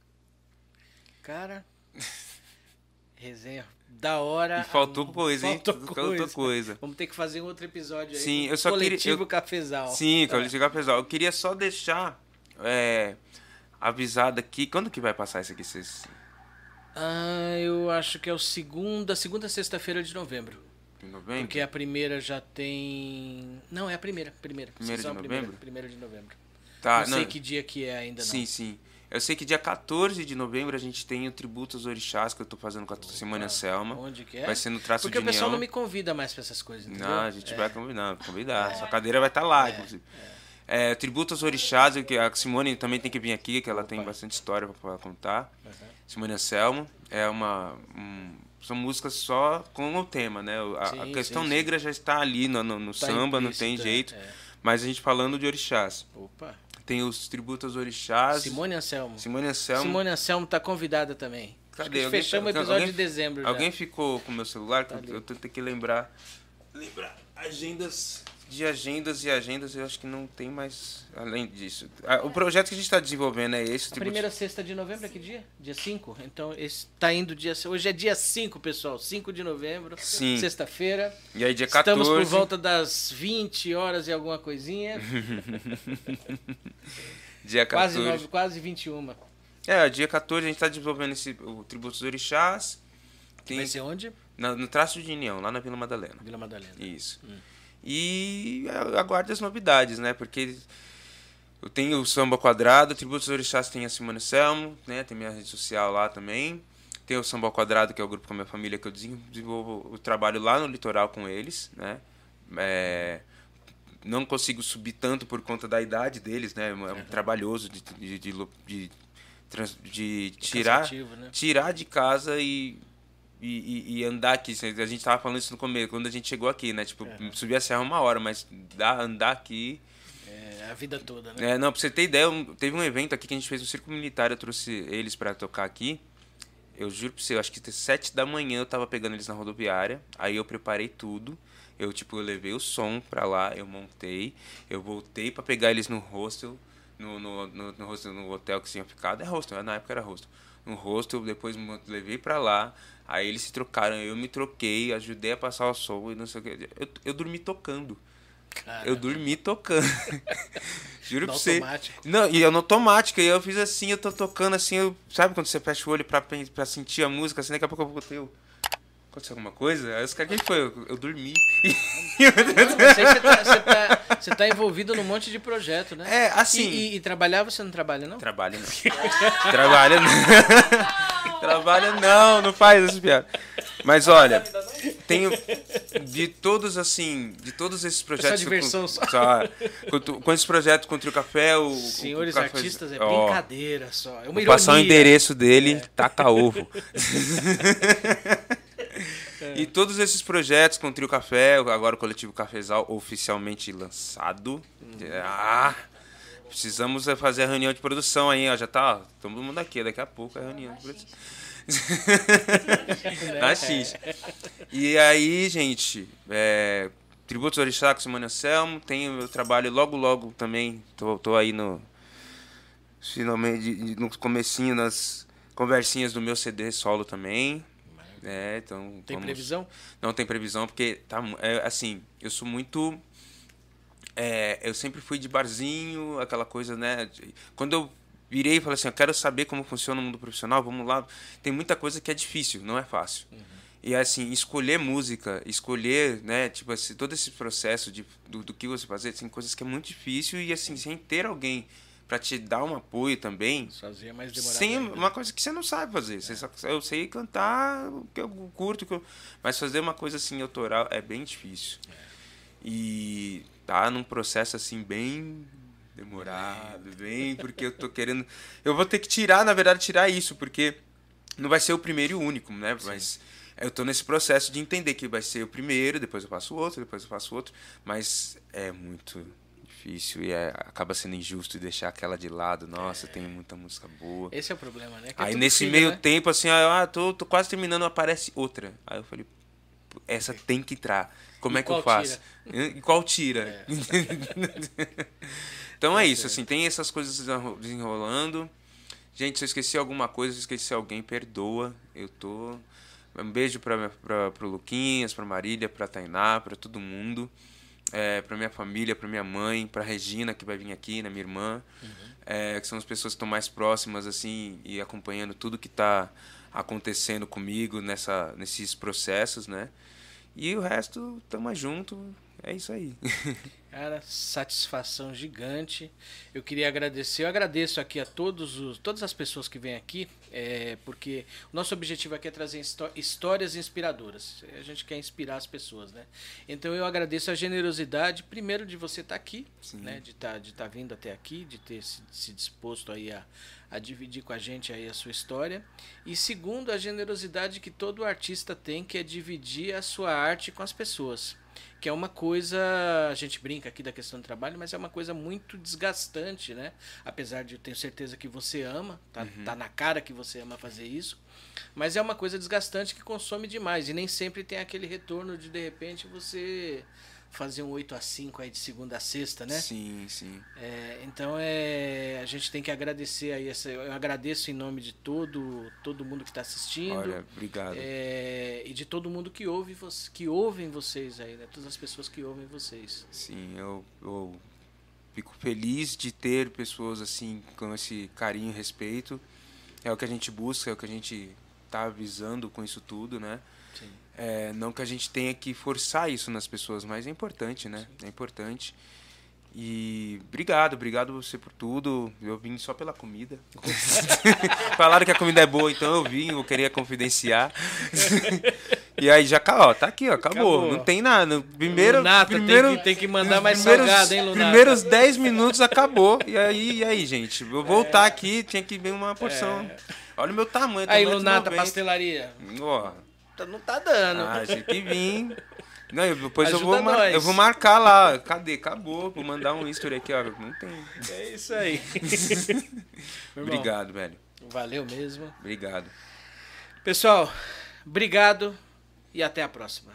Cara, resenha da hora. E faltou coisa, hein? Faltou Faltou coisa. coisa. Vamos ter que fazer um outro episódio aí. Sim, eu só queria- Coletivo eu- Cafezal. Sim, Tá. Coletivo Pessoal. Eu queria só deixar é, avisado aqui. Quando que vai passar isso aqui? Vocês... Ah, eu acho que é o segunda, segunda sexta-feira de novembro. Em novembro? Porque a primeira já tem. Não, é a primeira. Primeira. Primeira de Sessão primeira, novembro? Primeira de novembro. Tá, não, sei que dia que é ainda não. Sim, sim. Eu sei que dia 14 de novembro a gente tem o Tributo aos Orixás que eu tô fazendo com a Simone Anselma. Onde que é? Vai ser no Traço Porque de o pessoal União. não me convida mais pra essas coisas, entendeu? Não, a gente É. vai convidar, convidar. Sua cadeira vai estar lá, inclusive. É, tributo aos orixás, que a Simone também tem que vir aqui, que ela tem bastante história para contar. Simone Anselmo é uma um- são músicas só com o tema, né? A, a Sim, questão sim, negra já está ali no, no, no Tá samba, não tem implícita, jeito. é. Mas a gente falando de orixás. Opa. Tem os tributos aos orixás. Simone Anselmo. Simone Anselmo. Simone Anselmo tá convidada também. Acho Cadê? que Alguém- fechamos o alguém- episódio de dezembro já. Alguém ficou com o meu celular? Tá eu tenho que lembrar. Lembrar agendas de agendas e agendas, eu acho que não tem mais além disso. Ah, O projeto que a gente está desenvolvendo é esse. Tipo, primeira sexta de novembro é que dia? Dia 5? Então, esse tá indo dia... Hoje é dia 5, pessoal. 5 de novembro. Sim. Sexta-feira. E aí dia 14. Estamos por volta das 20 horas e alguma coisinha. Dia 14. quase, nove, quase 21. É, dia 14 a gente está desenvolvendo esse, o Tributo dos Orixás. Tem Vai ser onde? na- no Traço de União, lá na Vila Madalena. Vila Madalena. Isso. E aguarde as novidades, né? Porque eu tenho o Samba Quadrado, Tributos Orixás tem a Simone Selmo, né? Tem minha rede social lá também. Tem o Samba Quadrado, que é o grupo com a minha família, que eu desen- desenvolvo o trabalho lá no litoral com eles, né? É, não consigo subir tanto por conta da idade deles, né? É um trabalhoso de, de, de, de, trans- de tirar, cansativo, né? tirar de casa e, e, e- e andar aqui. A gente tava falando isso no começo, quando a gente chegou aqui, né? Tipo, subir a serra uma hora, mas dar, andar aqui. É, a vida toda, né? É, não, pra você ter ideia, teve um evento aqui que a gente fez um circo militar, eu trouxe eles pra tocar aqui. Eu juro pra você, eu acho que sete da manhã eu tava pegando eles na rodoviária. Aí eu preparei tudo. Eu, tipo, eu levei o som pra lá, eu montei. Eu voltei pra pegar eles no hostel. No, no, no, no hostel, no hotel que tinha ficado. É hostel, na época era hostel. No hostel, depois mo- levei pra lá. Aí eles se trocaram, eu me troquei, ajudei a passar o som e não sei o que. Eu, eu dormi tocando. Cara, Eu dormi tocando. Juro no pra você. automático. Não, e eu no automático, e eu fiz assim, eu tô tocando assim, eu, sabe quando você fecha o olho pra, sentir a música, assim, daqui a pouco eu botei o. Aconteceu alguma coisa? Aí os caras, quem foi? Eu, eu dormi. Aí você tá, você, tá, você tá envolvido num monte de projeto, né? É, assim. E, e- e trabalhar você não trabalha, não? Trabalha não. Trabalha não. Trabalha não, não faz essa piada. Mas olha, tenho de todos assim, de todos esses projetos. que eu- diversão só. Com, tu- com esse projeto contra o café, o. Senhores o café- artistas, é Ó, brincadeira só. É uma Vou passar o ironia. endereço dele, taca ovo. E todos esses projetos com o Trio Café, agora o Coletivo Cafezal oficialmente lançado. Ah, precisamos é, fazer a reunião de produção aí, ó. Já tá, ó, todo mundo aqui, daqui a pouco é a reunião de produção. Na X. E aí, gente, é, Tributos Orixá com Simone Anselmo, tenho meu trabalho logo, logo também, tô, tô aí no, finalmente no comecinho nas conversinhas do meu CD solo também. É, então Tem vamos- previsão? Não tem previsão porque tá é, assim, eu sou muito é, eu sempre fui de barzinho, aquela coisa, né? de- Quando eu virei e falei assim, eu quero saber como funciona o mundo profissional, vamos lá. Tem muita coisa que é difícil, não é fácil. E assim, escolher música, escolher, né, tipo assim, todo esse processo de, do, do que você fazer, tem coisas que é muito difícil e assim, sem ter alguém para te dar um apoio também, Sozinho é mais demorado. sem ainda. uma coisa que você não sabe fazer. Você só, eu sei cantar o que eu curto, que eu- mas fazer uma coisa assim autoral é bem difícil. E tá num processo assim bem demorado, bem, porque eu tô querendo. Eu vou ter que tirar, na verdade, tirar isso, porque não vai ser o primeiro e o único, né? Mas eu tô nesse processo de entender que vai ser o primeiro, depois eu faço o outro, depois eu faço o outro, mas é muito difícil e é- acaba sendo injusto deixar aquela de lado. Nossa, tem muita música boa. Esse é o problema, né? Que é Aí tudo nesse filho, meio né? tempo, assim, ah, tô, tô quase terminando, aparece outra. Aí eu falei, "Pô, essa tem que entrar. Como E é que eu faço? E qual tira? então é isso, assim, tem essas coisas desenro- desenrolando. Gente, se eu esqueci alguma coisa, se eu esqueci alguém, perdoa. Eu tô. Um beijo pra, pro Luquinhas, pra Marília, pra Tainá, pra todo mundo. É, pra minha família, pra minha mãe, pra Regina, que vai vir aqui, né, minha irmã. É, que são as pessoas que estão mais próximas, assim, e acompanhando tudo que tá acontecendo comigo nessa, nesses processos, né? E o resto, tamo junto. é isso aí. Cara, satisfação gigante. Eu queria agradecer, eu agradeço aqui a todos os, todas as pessoas que vêm aqui, é, porque o nosso objetivo aqui é trazer histó- histórias inspiradoras. A gente quer inspirar as pessoas, né? Então eu agradeço a generosidade, primeiro de você estar aqui, Sim. né? De estar de tá vindo até aqui, de ter se, se disposto aí a, a dividir com a gente aí a sua história. E segundo, a generosidade que todo artista tem, que é dividir a sua arte com as pessoas que é uma coisa, a gente brinca aqui da questão do trabalho, mas é uma coisa muito desgastante, né? Apesar de eu tenho certeza que você ama, tá, tá na cara que você ama fazer isso, mas é uma coisa desgastante que consome demais e nem sempre tem aquele retorno de de repente você fazer um 8 a 5 aí de segunda a sexta, né? Sim, sim. É, então é, a gente tem que agradecer aí, essa, eu agradeço em nome de todo, todo mundo que está assistindo. Olha, obrigado. É, e de todo mundo que ouve que ouvem vocês aí, né? Todas as pessoas que ouvem vocês. Sim, eu, eu fico feliz de ter pessoas assim com esse carinho e respeito. É o que a gente busca, é o que a gente tá visando com isso tudo, né? Sim. É, não que a gente tenha que forçar isso nas pessoas, mas é importante, né? É importante. E obrigado, obrigado você por tudo. Eu vim só pela comida. Falaram que a comida é boa, então eu vim, eu queria confidenciar. e aí já ó, tá aqui, ó, acabou. Acabou. Não tem nada. Primeiro, Lunata, tem primeiro, que- tem que mandar mais primeiros- salgado, hein, Lunata? Primeiros 10 minutos acabou. E aí, e aí, gente? Eu voltar aqui, tinha que vir uma porção. Olha o meu tamanho. Aí, Lunata 90. Pastelaria. Ó, Tá- Não tá dando. ah, tinha que vir. Não, eu- depois eu vou, mar- eu vou marcar lá. Cadê? Acabou. Vou mandar um history aqui, ó. Não tem. É isso aí. Obrigado, velho. Valeu mesmo. Obrigado. Pessoal, obrigado e até a próxima.